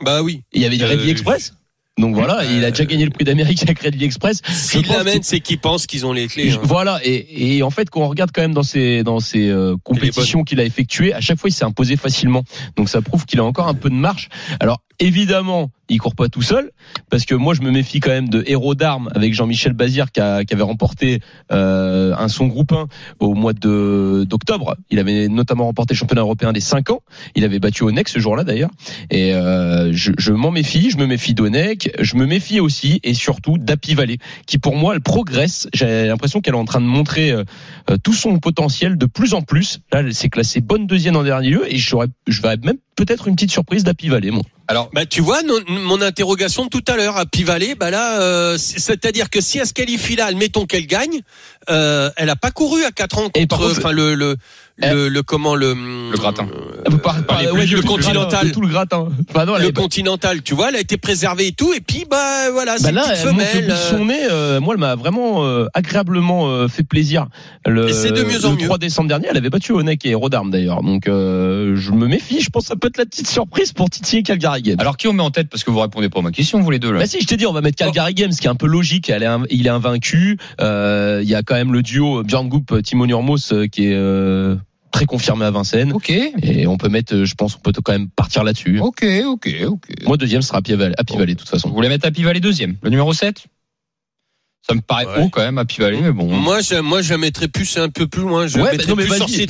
S4: Bah oui.
S5: Et il y avait du
S4: Euh,
S5: Express? Donc voilà,
S4: euh,
S5: il a déjà gagné le prix d'Amérique avec Rally Express.
S4: S'il l'amène, c'est qu'ils pensent qu'ils ont les clés. Hein.
S5: Voilà, et, et en fait, quand on regarde quand même dans ces dans ces euh, compétitions qu'il a effectuées, à chaque fois, il s'est imposé facilement. Donc ça prouve qu'il a encore un peu de marche. Alors évidemment, il court pas tout seul, parce que moi, je me méfie quand même de héros d'armes avec Jean-Michel Bazir qui, a- qui avait remporté euh, un son groupe 1 au mois de d'octobre. Il avait notamment remporté le championnat européen des 5 ans. Il avait battu Onek ce jour-là d'ailleurs. Et euh, je, je m'en méfie. Je me méfie d'Onek. Je me méfie aussi et surtout d'Happy Valley, qui pour moi, elle progresse. J'ai l'impression qu'elle est en train de montrer euh, euh, tout son potentiel de plus en plus. Là, elle s'est classée bonne deuxième en dernier lieu et je vais même peut-être une petite surprise d'Happy Valley, moi.
S3: Alors,
S4: Bah tu vois non- mon interrogation de tout à l'heure à Pivalet, bah là euh, c'est- c'est-à-dire que si elle se qualifie là, admettons qu'elle gagne, euh, elle a pas couru à quatre ans contre- enfin le le, le le comment le
S3: Le gratin.
S4: euh,
S5: Par- par-
S4: les
S5: ouais,
S4: plus-
S5: de
S4: le continental.
S5: tout le gratin. Enfin, non, elle
S4: le
S5: pas-
S4: continental, tu vois, elle a été préservée et tout, et puis bah voilà,
S5: Bah là,
S4: femelle.
S5: son nez. euh, moi, elle m'a vraiment euh, agréablement euh, fait plaisir. Le,
S4: Et c'est de mieux en
S5: le
S4: mieux.
S5: 3 décembre dernier, elle avait battu Onek et Rodarm d'ailleurs. Donc, euh, je me méfie. Je pense que ça peut être la petite surprise pour titiller Calgary Games.
S3: alors qui on met en tête? Parce que vous répondez pas à ma question, vous les deux là.
S5: Bah si, je t'ai dit, on va mettre Calgary Games, qui est un peu logique. Elle est, un- il est invaincu. Euh, Il y a quand même le duo Björn Goop, Timo Nurmos, euh, qui est euh, très confirmé à Vincennes.
S3: Ok,
S5: Et on peut mettre, euh, je pense, on peut quand même partir là-dessus.
S3: ok, ok, ok.
S5: Moi, deuxième sera Happy Valley, Happy Valley, de toute façon.
S3: Vous voulez mettre Happy Valley deuxième, le numéro 7 Ça me paraît
S4: Ouais.
S3: haut quand même, Happy Valley, mais bon.
S4: Moi, je, moi, je la mettrais plus un peu plus loin. Je la
S5: Ouais, bah,
S4: mettrais
S5: non, mais
S4: plus
S5: vas-y,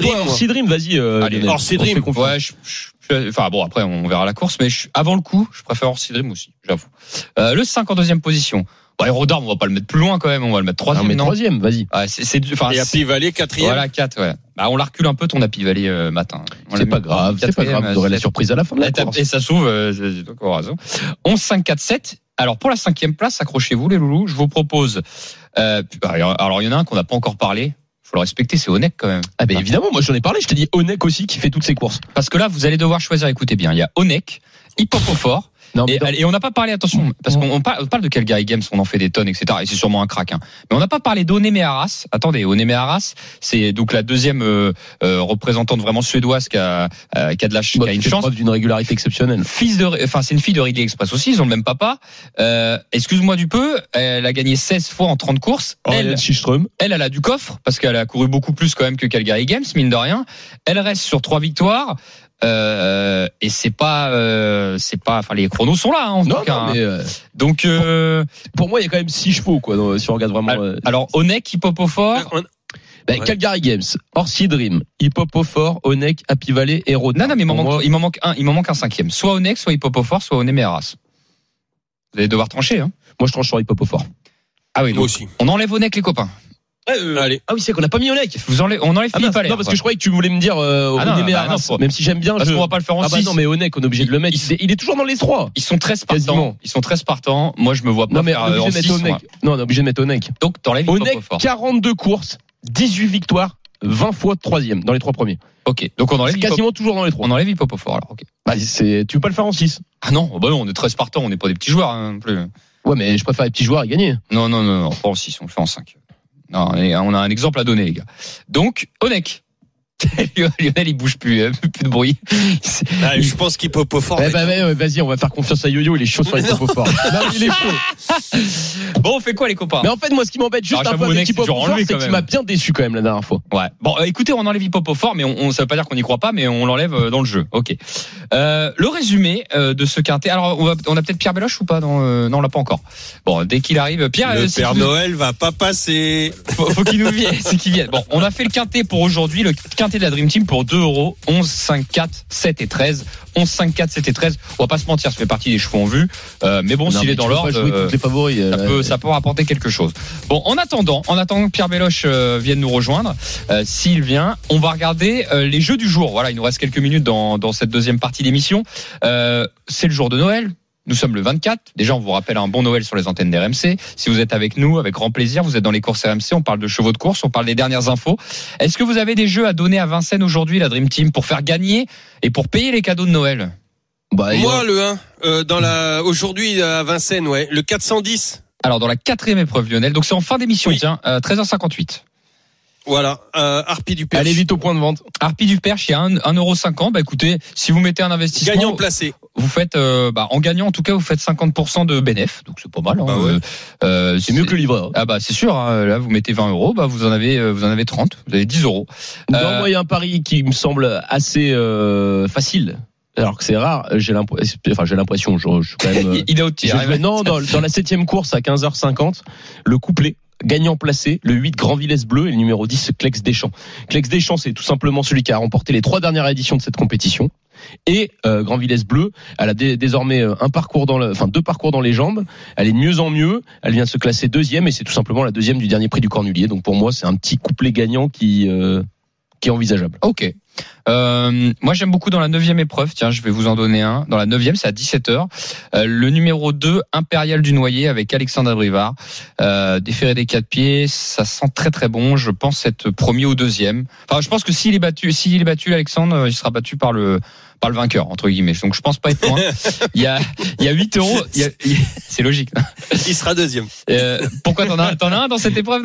S4: Dream,
S5: vas-y. Euh,
S3: Allez,
S5: Lionel.
S4: Dream.
S5: confiance.
S3: Ouais, je, je- je- enfin bon, après on verra la course, mais je, avant le coup, je préfère Dream aussi, j'avoue. Euh, le 5 en deuxième position. Bah, Aerodorm, on va pas le mettre plus loin quand même, on va le mettre
S5: Non,
S3: troisième,
S5: mais
S3: non,
S5: troisième, vas-y.
S3: Ouais, c'est, c'est, enfin,
S4: Et Happy Valley, quatrième.
S3: voilà, 4, ouais. Bah, on la recule un peu ton Happy Valley euh, matin. On
S5: C'est pas grave, c'est pas grave. Vous aurez la surprise à la fin de la course.
S3: Et ça s'ouvre, euh, j'ai donc encore raison. 11, 5, 4, 7. Alors, pour la cinquième place, accrochez-vous, les loulous. Je vous propose, euh, alors, il y en a un qu'on n'a pas encore parlé. Faut le respecter, c'est Onek quand même.
S5: Ah, ben évidemment, moi j'en ai parlé. Je t'ai dit Onek aussi qui fait toutes ses courses.
S3: Parce que là, vous allez devoir choisir, écoutez bien. Il y a Onek, Hippopophore,
S5: Non,
S3: Et, on n'a pas parlé, attention, parce qu'on on parle, de Calgary Games, on en fait des tonnes, etc. Et c'est sûrement un crack. Hein. Mais on n'a pas parlé d'Onémé Arras. Attendez, Onémé Arras, c'est donc la deuxième euh, euh, représentante vraiment suédoise qui a, euh, qui a de la
S5: Bah,
S3: qui a une
S5: fait
S3: chance.
S5: preuve d'une régularité exceptionnelle.
S3: Fils de, enfin c'est une fille de Ridley Express aussi, ils ont le même papa. Euh, Excuse-moi du peu, elle a gagné 16 fois en 30 courses. Elle,
S5: Schiström.
S3: elle, elle a du coffre parce qu'elle a couru beaucoup plus quand même que Calgary Games, mine de rien. Elle reste sur trois victoires. Euh, et c'est pas, euh, c'est pas, enfin les chronos sont là hein, en
S5: Non,
S3: tout cas.
S5: non,
S3: hein.
S5: mais euh,
S3: Donc euh,
S5: pour moi, il y a quand même six chevaux, quoi, si on regarde vraiment. euh,
S3: alors Onek, Hippopophore.
S4: On-
S5: bah,
S4: ouais.
S5: Calgary Games, Orsi Dream, Hippopophore, Onek, Happy Valley et.
S3: Non, non, mais il m'en manque,
S5: moi,
S3: il m'en manque un, il m'en manque un cinquième. Soit Onek, soit Hippopophore, soit Onéméaras. Vous allez devoir trancher. Hein.
S5: moi, je tranche sur Hippopophore.
S3: Ah oui,
S4: Moi
S3: donc,
S4: aussi.
S3: on enlève Onek les copains.
S4: Allez.
S5: Ah oui, c'est qu'on n'a pas mis Onek.
S3: Vous enlève, on enlève
S5: Ah,
S3: Philippe
S5: mince,
S3: Allaire.
S5: non, parce que je croyais que tu voulais me dire euh,
S3: Ah non, bah, non, faut-
S5: même si j'aime bien.
S3: Parce
S5: je...
S3: qu'on va pas le faire en
S5: Ah bah
S3: 6.
S5: non, mais Onek, on est obligé de le mettre.
S3: Il-
S5: Il est, toujours dans les trois.
S3: Ils sont très spartans.
S5: Quasiment.
S3: Ils sont très spartans. Moi, je me vois pas
S5: Non, mais on est
S3: euh,
S5: obligé de
S3: 6.
S5: mettre Onek. Non, on est obligé de mettre Onek.
S3: Donc, t'enlèves
S5: Onek,
S3: Hippopophore.
S5: 42 courses, 18 victoires, 20 fois troisième dans les trois premiers.
S3: Ok. Donc, on enlève
S5: quasiment toujours dans les trois.
S3: On enlève Hippopophore, alors. Ok.
S5: Bah, c'est, tu veux pas le faire en 6
S3: Ah non, bah non, on est très spartans. On n'est pas des petits joueurs, hein, non plus.
S5: Ouais, mais je préfère les petits joueurs et gagner.
S3: Non, non, non, non, pas en 6, on le fait en 5. Non, on a un exemple à donner, les gars. Donc, Onek. Lionel, il bouge plus, euh, plus de bruit.
S4: Ah, je pense qu'il peut pas fort.
S5: Eh ben, ouais, vas-y, on va faire confiance à Yo-Yo, il est chaud sur les propos forts. Non, il est chaud.
S3: Bon, on fait quoi, les copains?
S5: Mais en fait, moi, ce qui m'embête juste
S3: Alors,
S5: un peu avec Hippopophore,
S3: enlever,
S5: c'est qu'il m'a bien déçu quand même la dernière fois.
S3: Ouais. Bon, euh, écoutez, on enlève Hippopophore, mais on, on, ça veut pas dire qu'on n'y croit pas, mais on l'enlève euh, dans le jeu. Ok. Euh, le résumé euh, de ce quintet. Alors, on, va, on a peut-être Pierre Beloche ou pas dans, euh, Non, on l'a pas encore. Bon, dès qu'il arrive, Pierre,
S4: Le
S3: euh, si
S4: Père
S3: tu-
S4: Noël va pas passer.
S3: faut, faut qu'il nous vienne, c'est qu'il vienne. Bon, on a fait le quintet pour aujourd'hui, le quintet de la Dream Team pour 2 euros, 11, 5, 4, 7 et 13. 11, 5, 4, c'était 13. On va pas se mentir, ça fait partie des chevaux en vue. Euh, mais bon, s'il est dans l'ordre. euh, ça
S5: euh,
S3: peut, ça peut rapporter quelque chose. Bon, en attendant, en attendant que Pierre Béloche euh, vienne nous rejoindre, s'il vient, on va regarder les jeux du jour. Voilà, il nous reste quelques minutes dans, dans cette deuxième partie d'émission. C'est le jour de Noël. Nous sommes le 24. Déjà, on vous rappelle un bon Noël sur les antennes d'RMC. Si vous êtes avec nous, avec grand plaisir, vous êtes dans les courses RMC. On parle de chevaux de course, on parle des dernières infos. Est-ce que vous avez des jeux à donner à Vincennes aujourd'hui, la Dream Team, pour faire gagner et pour payer les cadeaux de Noël?
S5: Bah,
S4: Moi, le 1, euh, dans la, aujourd'hui, à Vincennes, ouais. Le 410.
S3: Alors, dans la quatrième épreuve, Lionel. Donc, c'est en fin d'émission,
S4: Oui.
S3: tiens, euh, 13h58.
S4: Voilà. Euh, Harpie du Perche.
S5: Allez vite au point de vente.
S3: Harpie du Perche, il y a 1,50€. Bah écoutez, si vous mettez un investissement,
S4: Gagnant placé.
S3: vous faites, euh, bah, en gagnant en tout cas, vous faites 50% de bénéf, donc c'est pas mal. Hein,
S4: Bah ouais.
S3: Euh, euh,
S5: C'est mieux que le livreur.
S3: Ah bah c'est sûr. hein, là, vous mettez 20 euros, bah vous en avez, euh, vous en avez 30, vous avez 10 euros.
S5: Non,
S3: Euh,
S5: moi, il y a un pari qui me semble assez euh, facile. Alors que c'est rare, j'ai l'impression, enfin j'ai l'impression, je, je suis quand même.
S3: Il est au tir.
S5: joué- non, dans, dans la septième course à 15h50, le couplet gagnant placé, le 8 Grand Villesse Bleu et le numéro 10 Clex Deschamps. Clex Deschamps, c'est tout simplement celui qui a remporté les trois dernières éditions de cette compétition. Et euh, Grand Villesse Bleu, elle a dé- désormais euh, un parcours dans enfin deux parcours dans les jambes. Elle est de mieux en mieux. Elle vient de se classer deuxième et c'est tout simplement la deuxième du dernier prix du Cornulier. Donc pour moi, c'est un petit couplet gagnant qui euh, qui est envisageable.
S3: Ok. Euh, moi, j'aime beaucoup dans la neuvième épreuve. Tiens, je vais vous en donner un. Dans la neuvième, c'est à 17h. Euh, le numéro 2, Impérial du Noyer, avec Alexandre Abrivard. Euh, déféré des quatre pieds, ça sent très très bon. Je pense être premier ou deuxième. Enfin, je pense que s'il est battu, s'il est battu, Alexandre, il sera battu par le par le vainqueur entre guillemets. Donc, je pense pas être loin. Il y a il y a 8 euros. C'est logique.
S4: Il sera deuxième.
S3: Euh, pourquoi t'en as t'en as un dans cette épreuve?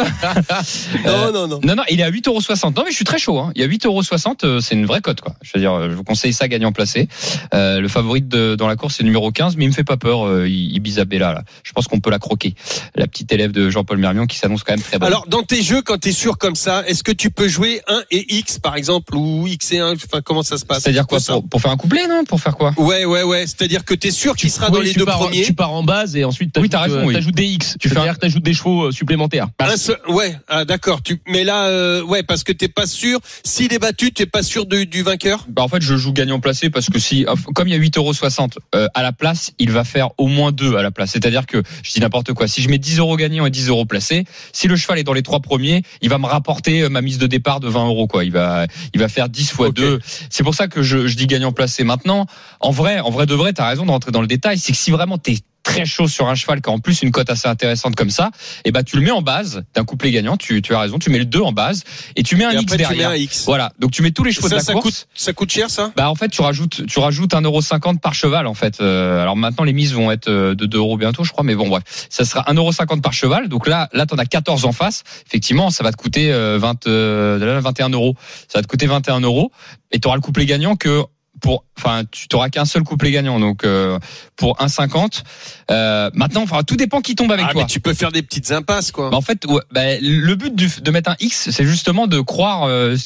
S4: Non, non, non.
S3: non, non, il est à 8,60€. Non, mais je suis très chaud. Hein. Il y a 8,60€, euh, c'est une vraie cote. Quoi. Je veux dire, euh, je vous conseille ça gagnant placé. Euh, le favori de, dans la course, c'est le numéro 15, mais il me fait pas peur, euh, Ibisabella. Là. Je pense qu'on peut la croquer. La petite élève de Jean-Paul Mermion qui s'annonce quand même très bonne.
S4: Alors, dans tes jeux, quand t'es sûr comme ça, est-ce que tu peux jouer 1 et X, par exemple, ou X et 1, enfin, comment ça se passe?
S3: C'est-à-dire quoi
S4: ça
S3: pour, pour faire un couplet, non? Pour faire quoi?
S4: Ouais, ouais, ouais. C'est-à-dire que t'es sûr qu'il sera
S5: Oui,
S4: dans les
S5: tu
S4: deux
S5: pars,
S4: premiers?
S5: Tu pars en base et ensuite
S3: Oui,
S5: t'ajoutes,
S3: t'as raison,
S5: euh,
S3: oui.
S5: t'ajoutes des X.
S3: Tu fais
S5: t'ajoutes des chevaux euh, supplémentaires.
S4: Un seul- ouais, ah, d'accord. Tu, mais là, euh, ouais, parce que t'es pas sûr. S'il est battu, t'es pas sûr de- du vainqueur.
S3: bah en fait, je joue gagnant placé parce que si, comme il y a 8,60€ euh, à la place, il va faire au moins 2 à la place. C'est-à-dire que, je dis n'importe quoi, si je mets 10 euros gagnant et 10 euros placés, si le cheval est dans les trois premiers, il va me rapporter euh, ma mise de départ de 20 euros. Quoi. Il va, il va faire 10 fois
S4: Ok.
S3: 2. C'est pour ça que je, je dis gagnant placé. Maintenant, en vrai, en vrai de vrai, t'as raison de rentrer dans le détail. C'est que si vraiment t'es très chaud sur un cheval qui a en plus une cote assez intéressante comme ça, et bah tu le mets en base d'un couplet gagnant. Tu, tu as raison, tu mets le 2 en base et tu mets un
S4: Et
S3: X
S4: après, tu mets
S3: derrière.
S4: un X.
S3: Voilà, donc tu mets tous les chevaux de
S4: Ça,
S3: la
S4: ça
S3: course.
S4: coûte, ça coûte cher, ça?
S3: Bah en fait tu rajoutes tu rajoutes 1,50€ par cheval en fait. Euh, alors maintenant les mises vont être euh, de 2 euros bientôt je crois mais bon bref ça sera 1,50€ par cheval donc là là t'en as 14 en face effectivement ça va te coûter euh, 20 euh, 21 euros ça va te coûter 21 euros et tu auras le couplet gagnant que pour enfin tu t'auras qu'un seul couplet gagnant donc euh, pour 1,50 euh, maintenant enfin tout dépend qui tombe avec
S4: Ah,
S3: toi
S4: mais tu peux faire des petites impasses, quoi.
S3: bah, en fait, ouais, bah, le but du- de mettre un X, c'est justement de croire euh,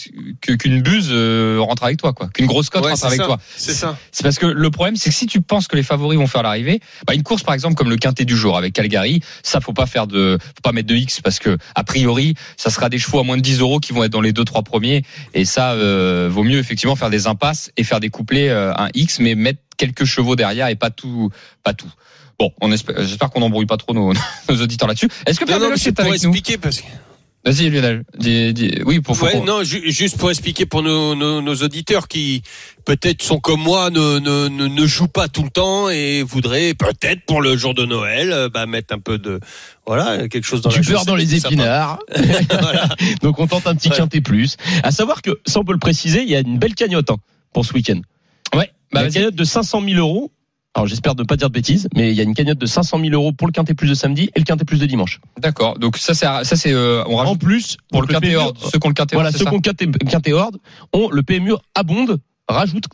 S3: que- qu'une buse euh, rentre avec toi, quoi, qu'une grosse cote
S4: Ouais,
S3: rentre avec
S4: ça.
S3: toi.
S4: C'est ça.
S3: C'est parce que le problème, c'est que si tu penses que les favoris vont faire l'arrivée, bah, une course par exemple comme le quintet du jour avec Calgary, ça faut pas faire de, faut pas mettre de X parce que a priori, ça sera des chevaux à moins de 10 euros qui vont être dans les deux trois premiers et ça euh, vaut mieux effectivement faire des impasses et faire des couplets euh, un X, mais mettre quelques chevaux derrière et pas tout, pas tout. Bon, on espère, j'espère qu'on n'embrouille pas trop nos, nos auditeurs là-dessus. Est-ce que
S4: Non, non, c'est
S3: est
S4: pour
S3: nous?
S4: expliquer parce que.
S3: Vas-y Lionel, dis, dis- oui pour
S4: Ouais, non, ju- juste pour expliquer pour nos, nos, nos auditeurs qui peut-être sont comme moi, ne, ne, ne, ne jouent pas tout le temps et voudraient peut-être pour le jour de Noël, euh, bah, mettre un peu de, voilà, quelque chose dans
S5: du
S4: la
S5: beurre dans les épinards.
S4: Voilà.
S5: Donc on tente un petit
S4: Ouais.
S5: quintet plus. À savoir que, ça on peut le préciser, il y a une belle cagnotte hein, pour ce week-end. Bah, une cagnotte de 500 000 euros. Alors j'espère ne pas dire de bêtises, mais il y a une cagnotte de 500 000 euros pour le quintet plus de samedi et le quintet plus de dimanche.
S3: d'accord. Donc ça c'est ça c'est euh, on
S5: En
S3: rajoute
S5: plus,
S3: pour le quintet horde, ceux qui ont le quintet
S5: Voilà, ceux qui ont quintet, quintet horde ont le PMU abonde, rajoute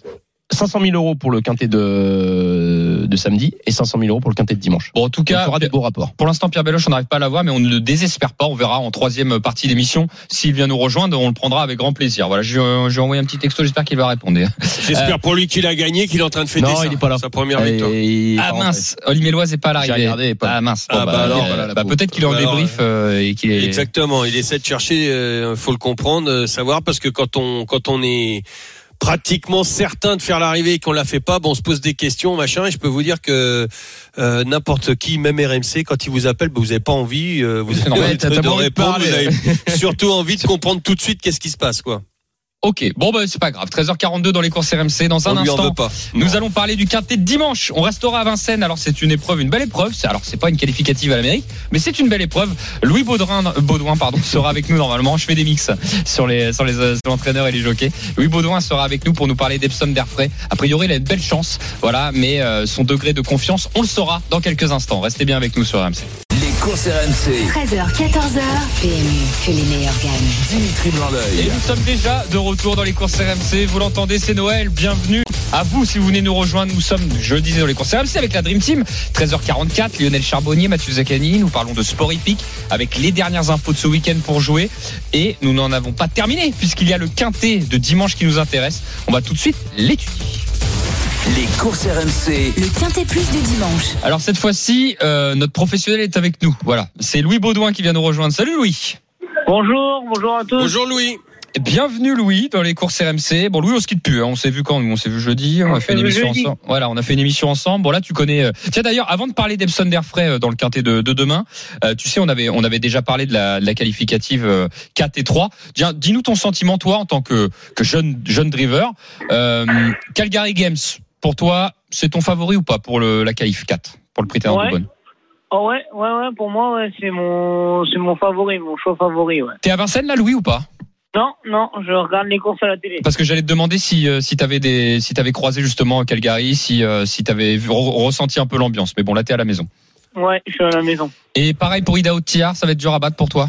S5: 500 000 euros pour le quintet de, de samedi et 500 000 euros pour le quintet de dimanche.
S3: Bon, en tout
S5: Donc, il y
S3: cas,
S5: aura des beaux rapports.
S3: pour l'instant, Pierre Beloche, on n'arrive pas à l'avoir, mais on ne le désespère pas. On verra en troisième partie d'émission. S'il vient nous rejoindre, on le prendra avec grand plaisir. Voilà, je, je vais envoyer un petit texto, j'espère qu'il va répondre.
S4: J'espère pour lui qu'il a gagné, qu'il est en train de fêter
S5: Non,
S4: ça,
S5: il est pas là.
S4: sa première victoire.
S5: Et-
S3: Ah mince, Oli Méloise n'est pas à
S5: J'ai
S3: l'arrivée.
S5: regardé, pas-
S3: Ah mince.
S4: Ah,
S3: Bon,
S4: bah
S3: euh, bah,
S5: pauvre.
S3: peut-être qu'il est en
S4: Bah alors,
S3: débrief euh, et qu'il est.
S4: Exactement, il essaie de chercher, euh, faut le comprendre, euh, savoir parce que quand on quand on est pratiquement certain de faire l'arrivée et qu'on la fait pas, bon, on se pose des questions, machin. Et je peux vous dire que euh, n'importe qui, même RMC, quand il vous appelle, ben, vous n'avez pas envie, euh, vous avez de, de
S5: pas envie de
S4: répondre,
S5: parler.
S4: vous avez surtout envie de comprendre tout de suite qu'est-ce qui se passe, quoi.
S3: Ok, bon bah c'est pas grave. 13h42 dans les courses RMC. Dans un
S4: on
S3: instant,
S4: pas.
S3: Nous allons parler du quintet de dimanche. On restera à Vincennes. Alors c'est une épreuve, une belle épreuve. C'est- Alors c'est pas une qualificative à l'Amérique, mais c'est une belle épreuve. Louis Baudouin, Baudouin pardon, sera avec nous normalement. Je fais des mix sur les sur les, euh, sur l'entraîneur et les jockeys. Louis Baudouin sera avec nous pour nous parler d'Epsom d'Airfray. A priori, il a une belle chance, voilà, mais euh, son degré de confiance, on le saura dans quelques instants. Restez bien avec nous sur RMC.
S1: Les courses RMC.
S2: 13h, 14h, PMU, que les meilleurs gagnent.
S1: Dimitri
S3: Et
S1: Blanc-L'œil.
S3: nous sommes déjà de retour dans les courses RMC. Vous l'entendez, c'est Noël. Bienvenue à vous si vous venez nous rejoindre. Nous sommes jeudi dans les courses RMC avec la Dream Team. 13h44, Lionel Charbonnier, Mathieu Zaccani. Nous parlons de sport hippique avec les dernières infos de ce week-end pour jouer. Et nous n'en avons pas terminé puisqu'il y a le quintet de dimanche qui nous intéresse. On va tout de suite l'étudier.
S1: Les courses RMC.
S2: Le Quintet Plus du dimanche.
S3: Alors cette fois-ci, euh, notre professionnel est avec nous. Voilà, c'est Louis Baudouin qui vient nous rejoindre. Salut Louis.
S6: Bonjour, bonjour à tous.
S4: Bonjour Louis.
S3: Bienvenue Louis dans les courses RMC. Bon Louis on se quitte plus, hein. on s'est vu quand nous? On s'est vu jeudi, on,
S6: On
S3: a fait une émission
S6: jeudi.
S3: ensemble. Voilà, on a fait une émission ensemble. Bon là tu connais. euh, Tiens d'ailleurs avant de parler d'Epson d'Airfray euh, dans le quintet de, de demain, euh, tu sais on avait on avait déjà parlé de la, de la qualificative euh, 4 et 3. Tiens, dis-nous ton sentiment toi en tant que que jeune jeune driver. Euh, Calgary Games pour toi c'est ton favori ou pas pour le, la qualif 4 pour le prix
S6: Ouais.
S3: de Bonne
S6: Oh ouais, ouais, ouais, pour moi, ouais, c'est mon, c'est mon favori, mon choix favori, ouais.
S3: T'es à Vincennes là Louis ou pas?
S6: Non, non, je regarde les courses à la télé.
S3: Parce que j'allais te demander si euh, si t'avais des si t'avais croisé justement Calgary, si euh, si t'avais re- ressenti un peu l'ambiance. Mais bon, là t'es à la maison.
S6: Ouais, je suis à la maison.
S3: Et pareil pour Idaho Tiar, ça va être dur à battre pour toi?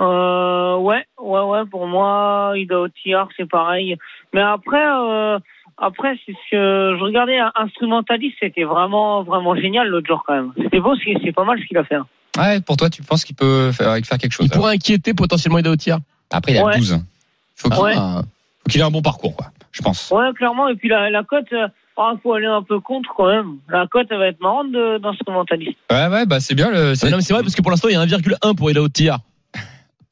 S6: Euh, ouais, ouais, ouais, pour moi, Idaho Tiar, c'est pareil. Mais après, euh, après, c'est ce que je regardais instrumentaliste, c'était vraiment, vraiment génial l'autre jour quand même. C'était beau, c'est pas mal ce qu'il a fait. hein.
S3: Ouais, pour toi, tu penses qu'il peut faire, faire quelque chose.
S5: Il pourrait inquiéter potentiellement Idaho Tiar.
S3: Après, il a
S6: Ouais.
S3: 12. Faut qu'il
S6: Ouais.
S5: Ah.
S3: faut qu'il ait un bon parcours, quoi. Je pense.
S6: Ouais, clairement. Et puis la, la cote, euh, ah, faut aller un peu contre quand même. La cote, elle va être marrante d'instrumentaliste.
S3: Ouais, ouais, bah c'est bien. Le,
S5: Ouais, mais c'est vrai parce que pour l'instant il y a 1,1 pour Idaho Tiar.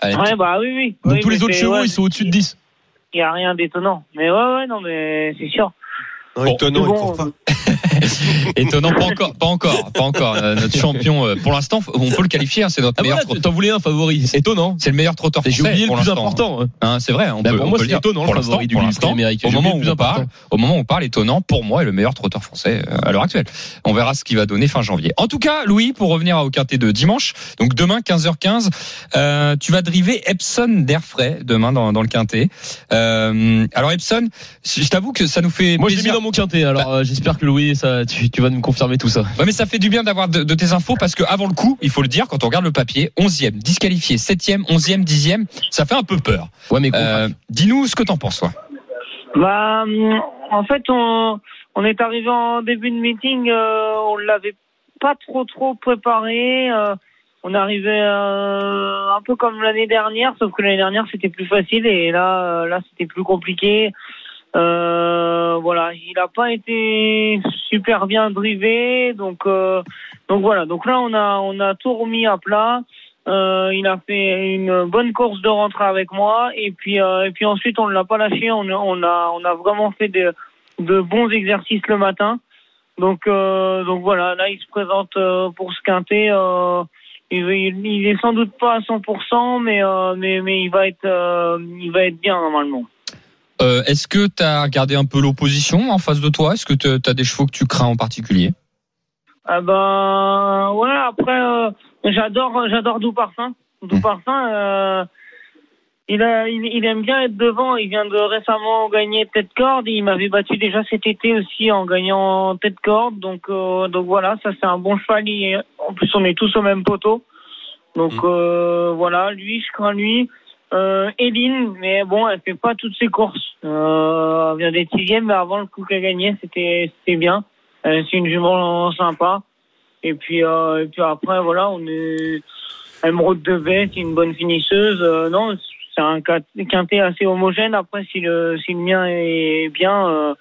S3: Allez,
S6: Ouais, bah oui, oui.
S5: Donc
S6: Oui,
S5: tous les autres chevaux
S6: ouais,
S5: ils sont au-dessus de 10.
S6: Il n'y a rien d'étonnant. Mais ouais, ouais, non, mais c'est sûr.
S4: Non, étonnant, il
S6: bon.
S4: court pas.
S3: Étonnant, pas encore, pas encore, pas encore. Euh, notre champion, euh, pour l'instant, on peut le qualifier. hein, c'est notre
S5: Ah
S3: meilleur.
S5: voilà,
S3: trot-
S5: t'en voulais un favori. C'est étonnant.
S3: C'est le meilleur trotteur français.
S5: J'ai oublié le plus important. hein.
S3: Hein, c'est vrai. On
S5: Bah,
S3: peut,
S5: pour
S3: on
S5: moi, c'est étonnant,
S3: Pour l'instant, pour l'instant. Au
S5: J'ai
S3: moment, où on parle, au moment où on parle, étonnant, pour moi, est le meilleur trotteur français euh, à l'heure actuelle. On verra ce qu'il va donner fin janvier. En tout cas, Louis, pour revenir au quintet de dimanche, donc demain 15h15, euh, tu vas driver Epson d'Airfray demain dans, dans le quintet. Alors Epson, je t'avoue que ça nous fait
S5: Moi je l'ai mis dans mon quintet. Alors euh, j'espère que Louis, ça, tu, tu vas me confirmer tout ça.
S3: Ouais, mais ça fait du bien d'avoir de, de tes infos parce que avant le coup, il faut le dire, quand on regarde le papier, 11e, disqualifié, 7e, 11e, 10e, ça fait un peu peur.
S5: Ouais mais
S3: Euh, Dis-nous ce que t'en penses, toi.
S6: Bah, en fait, on, on est arrivé en début de meeting, euh, on l'avait pas trop trop préparé. euh, on arrivé euh, un peu comme l'année dernière, sauf que l'année dernière c'était plus facile et là, euh, là c'était plus compliqué. Euh, voilà, il a pas été super bien drivé, donc euh, donc voilà. Donc là, on a on a tout remis à plat. Euh, il a fait une bonne course de rentrée avec moi et puis euh, et puis ensuite on ne l'a pas lâché. On, on a on a vraiment fait de, de bons exercices le matin. Donc euh, donc voilà, là il se présente euh, pour ce quintet. Il, il, il est sans doute pas à 100%, mais mais mais il va être il va être bien normalement.
S3: Euh, Est-ce que tu as regardé un peu l'opposition en face de toi? Est-ce que tu as des chevaux que tu crains en particulier?
S6: Ah ben ouais après euh, j'adore j'adore Doux Parfum. Doux
S3: Mm.
S6: Parfum euh, il, a, il, il aime bien être devant. Il vient de récemment gagner tête corde. Il m'avait battu déjà cet été aussi en gagnant tête corde. Donc euh, donc voilà ça c'est un bon cheval. Il- en plus on est tous au même poteau. Donc
S4: Mm.
S6: euh, voilà lui je crains lui. Euh, Eline, mais bon, elle fait pas toutes ses courses. Euh, elle vient d'être sixième, mais avant le coup qu'elle gagnait, c'était c'était bien. Euh, c'est une jument sympa. Et puis, euh, et puis après, voilà, on est Emeraude de Baie, c'est une bonne finisseuse. Euh, non, c'est un quin- quintet assez homogène. Après, si le, si le mien est bien, euh,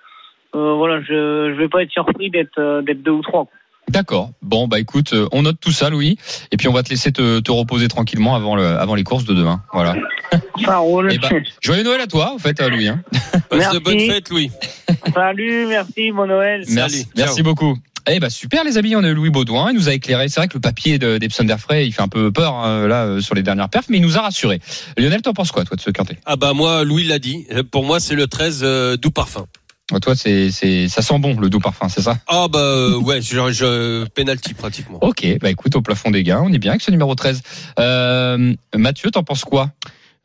S6: voilà, je je vais pas être surpris d'être d'être deux ou trois.
S3: D'accord. Bon, bah écoute, euh, on note tout ça, Louis, et puis on va te laisser te, te reposer tranquillement avant, le, avant les courses de demain. Voilà.
S6: Ça roule.
S3: Ben, Joyeux Noël à toi, en fait, à Louis. hein.
S4: Passe
S6: Merci.
S4: de bonnes fêtes, Louis.
S6: Salut, merci, bon Noël.
S3: Merci,
S4: Salut,
S3: merci
S4: ciao.
S3: beaucoup. Eh ben super les amis, on a eu Louis Baudouin, il nous a éclairé. C'est vrai que le papier de- d'Epson d'Airfray, il fait un peu peur hein, là euh, sur les dernières perfs, mais il nous a rassuré. Lionel, t'en penses quoi toi de ce quintet?
S4: Ah bah moi, Louis l'a dit. Euh, Pour moi, c'est le 13 euh, doux parfum.
S3: Toi, c'est c'est ça sent bon le doux parfum, c'est ça?
S4: Ah bah euh, ouais, je, je penalty pratiquement.
S3: Ok, bah écoute, au plafond des gains, on est bien avec ce numéro 13. Euh, Mathieu, t'en penses quoi?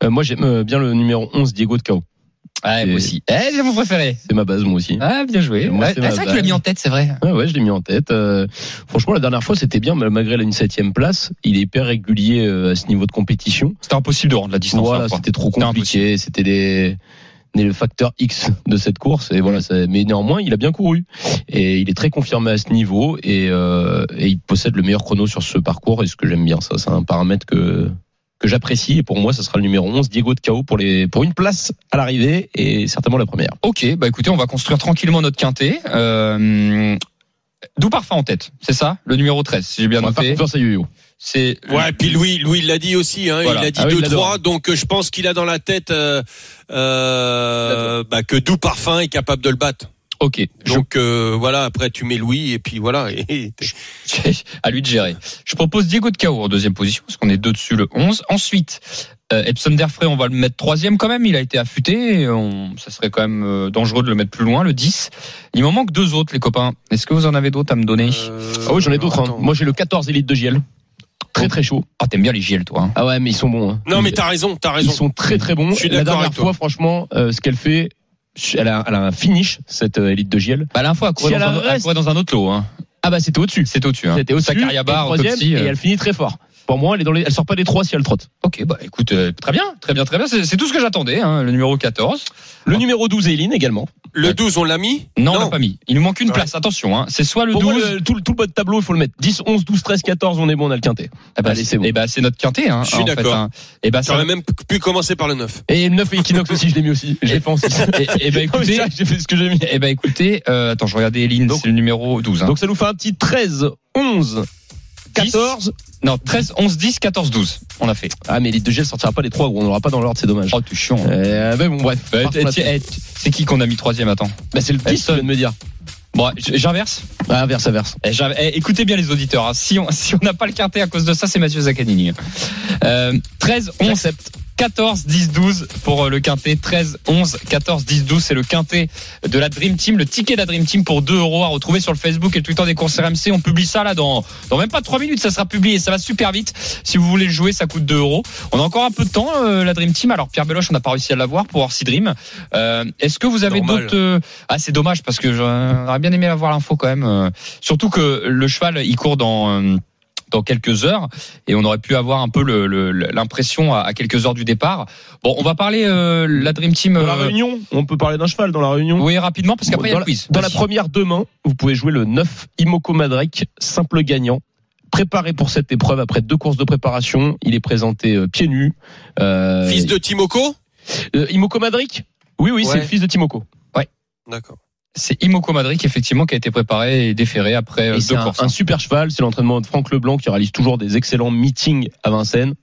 S5: Euh, moi, j'aime euh, bien le numéro 11, Diego de Cao.
S3: Ah, moi aussi. Eh, c'est mon préféré.
S5: C'est ma base, moi aussi.
S3: Ah, bien joué.
S5: Moi,
S3: Ouais,
S5: c'est
S3: ah, c'est vrai que tu l'as mis en tête, c'est vrai.
S5: Ouais, ouais, je l'ai mis en tête. Euh, franchement, la dernière fois, c'était bien, mais malgré la une septième place. Il est hyper régulier euh, à ce niveau de compétition.
S3: C'était impossible de rendre la distance.
S5: Voilà,
S3: là, quoi.
S5: c'était trop
S3: C'était
S5: compliqué. C'était des des- le facteur X de cette course. Et voilà ça- mais néanmoins il a bien couru. Et il est très confirmé à ce niveau. Et, euh, et il possède le meilleur chrono sur ce parcours. Et ce que j'aime bien ça c'est un paramètre que que j'apprécie. Et pour moi ça sera le numéro 11 Diego de Cao pour les pour une place à l'arrivée et certainement la première.
S3: Ok, bah écoutez, on va construire tranquillement notre quintet. Euh, D'où parfum en tête, c'est ça? Le numéro 13, si j'ai bien
S5: on va faire
S3: noté.
S5: confiance à Yo-Yo
S3: C'est
S4: Ouais, puis Louis, Louis l'a dit aussi. Hein,
S3: Voilà.
S4: Il a dit
S5: Ah oui, il
S4: 2-3,
S5: l'adore.
S4: donc euh, je pense qu'il a dans la tête euh, euh, bah, que doux parfum est capable de le battre.
S3: ok. Je-
S4: Donc euh, voilà, après tu mets Louis et puis voilà. Et,
S3: à lui de gérer. Je propose Diego de Cao en deuxième position, parce qu'on est deux dessus le 11. Ensuite, euh, Epson d'Airfray, on va le mettre troisième quand même. Il a été affûté. et On, ça serait quand même euh, dangereux de le mettre plus loin, le 10. Il m'en manque deux autres, les copains. Est-ce que vous en avez d'autres à me donner?
S4: Euh,
S5: ah oui j'en ai d'autres hein. moi j'ai le 14 élite de GL très très chaud
S3: Ah, t'aimes bien les JL, toi. hein.
S5: ah ouais mais ils sont bons hein.
S4: Non mais t'as raison, t'as
S5: Ils
S4: raison.
S5: sont très très bons.
S4: Je suis
S5: La
S4: d'accord
S5: dernière
S4: avec toi.
S5: fois, franchement, euh, ce qu'elle fait, elle a, elle a un finish cette euh, élite de GL.
S3: Bah, la fois, elle courait,
S5: Si
S3: dans,
S5: elle
S3: un, elle courait dans un autre lot. Hein.
S5: Ah bah c'était au-dessus.
S3: C'était au-dessus. Hein.
S5: C'était au-dessus.
S3: Sakariaba,
S5: et troisième,
S3: autopsie,
S5: et
S3: euh.
S5: elle finit très fort. Pour moi, elle est dans les, elle sort pas des trois si elle trotte.
S3: Ok, bah écoute, euh, très bien, très bien, très bien. C'est c'est tout ce que j'attendais, hein, le numéro 14.
S5: Le numéro 12 Eileen également.
S4: Le 12, on l'a mis?
S3: Non, on
S4: Non.
S3: l'a pas mis. Il nous manque une
S4: Ouais.
S3: place, attention. Hein. C'est soit le
S5: Pour
S3: 12.
S5: moi, le- tout, le- tout le bas de tableau, il faut le mettre. 10, 11, 12, 13, 14, on est bon, on a le quintet.
S3: Ah bah,
S5: Allez, c'est bon.
S3: Et bah, c'est notre quintet. Hein,
S4: Je suis d'accord.
S3: hein. Et bah, ça
S4: J'aurais même pu commencer par le 9.
S5: Et 9 et Equinox aussi, je l'ai mis aussi. Je l'ai fait en 6.
S3: Et, et bah écoutez,
S5: j'ai fait ce que j'ai mis.
S3: et bah écoutez, euh, attends, je regardais Eline,
S5: Donc-
S3: c'est le numéro 12. Hein.
S5: Donc ça nous fait un petit 13, 11, 14.
S3: Non, 13, 11, 10, 14, 12. On a fait.
S5: Ah, mais l'élite de GL sortira pas les trois. On l'aura pas dans l'ordre, c'est dommage.
S3: Oh, tu chiant.
S5: Euh, mais bon, bref.
S3: Bah, c'est qui qu'on a mis troisième Attends.
S5: Bah, c'est le 10, tu viens de me dire.
S3: Bon, j'inverse.
S5: Ah, verse à verse.
S3: Eh, j'inv- eh, écoutez bien les auditeurs. hein. Si on si on n'a pas le quintet à cause de ça, c'est Mathieu Zaccanini. Euh, 13, 11, 14, 10, 12 pour euh, le quintet. 13, 11, 14, 10, 12. C'est le quintet de la Dream Team. Le ticket de la Dream Team pour 2 euros à retrouver sur le Facebook et le Twitter des courses RMC. On publie ça là dans, dans même pas 3 minutes. Ça sera publié. Ça va super vite. Si vous voulez le jouer, ça coûte 2 euros. On a encore un peu de temps, euh, la Dream Team. Alors, Pierre Beloche, on n'a pas réussi à l'avoir pour Orsi Dream. Euh, Est-ce que vous avez d'autres. euh, Ah, c'est dommage parce que j'aurais bien aimé avoir l'info quand même. euh, Surtout que le cheval, il court dans. Dans quelques heures et on aurait pu avoir un peu le- le- l'impression à, à quelques heures du départ. Bon, on va parler euh, la Dream Team.
S5: Dans la
S3: euh,
S5: réunion, on peut parler d'un cheval dans la réunion.
S3: oui, rapidement parce qu'après il y a
S5: dans
S3: le
S5: la,
S3: quiz.
S5: dans la
S3: Vas-y.
S5: première demain, vous pouvez jouer le 9 Imoko Madrek, simple gagnant. Préparé pour cette épreuve après deux courses de préparation, il est présenté euh, pieds nus. Euh,
S4: Fils de Timoko?
S5: Euh, Imoko Madrik Oui, oui, c'est
S4: Ouais.
S5: le fils de Timoko.
S4: D'accord.
S3: C'est Imoko Madric effectivement qui a été préparé et déféré après euh,
S5: Et c'est
S3: deux
S5: un,
S3: courses.
S5: un super cheval. C'est l'entraînement de Franck Leblanc qui réalise toujours des excellents meetings à Vincennes.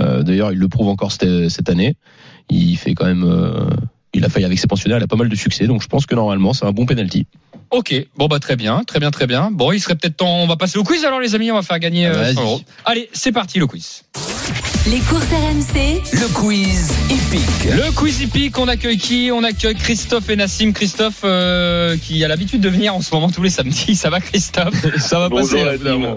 S5: Euh, D'ailleurs, il le prouve encore cette, cette année. Il fait quand même. euh, il a failli avec ses pensionnaires, il a pas mal de succès, donc je pense que normalement c'est un bon penalty.
S3: Ok, bon bah très bien, très bien, très bien. Bon, il serait peut-être temps. On va passer au quiz alors les amis. On va faire gagner
S5: Ah,
S3: euh,
S5: vas-y.
S3: 100 euros. Allez, c'est parti le quiz.
S2: Les courses RMC,
S1: Le quiz
S3: Le quiz hippique, on accueille qui? On accueille Christophe et Nassim. Christophe euh, qui a l'habitude de venir en ce moment tous les samedis. Ça va Christophe?
S5: Ça va passer. évidemment.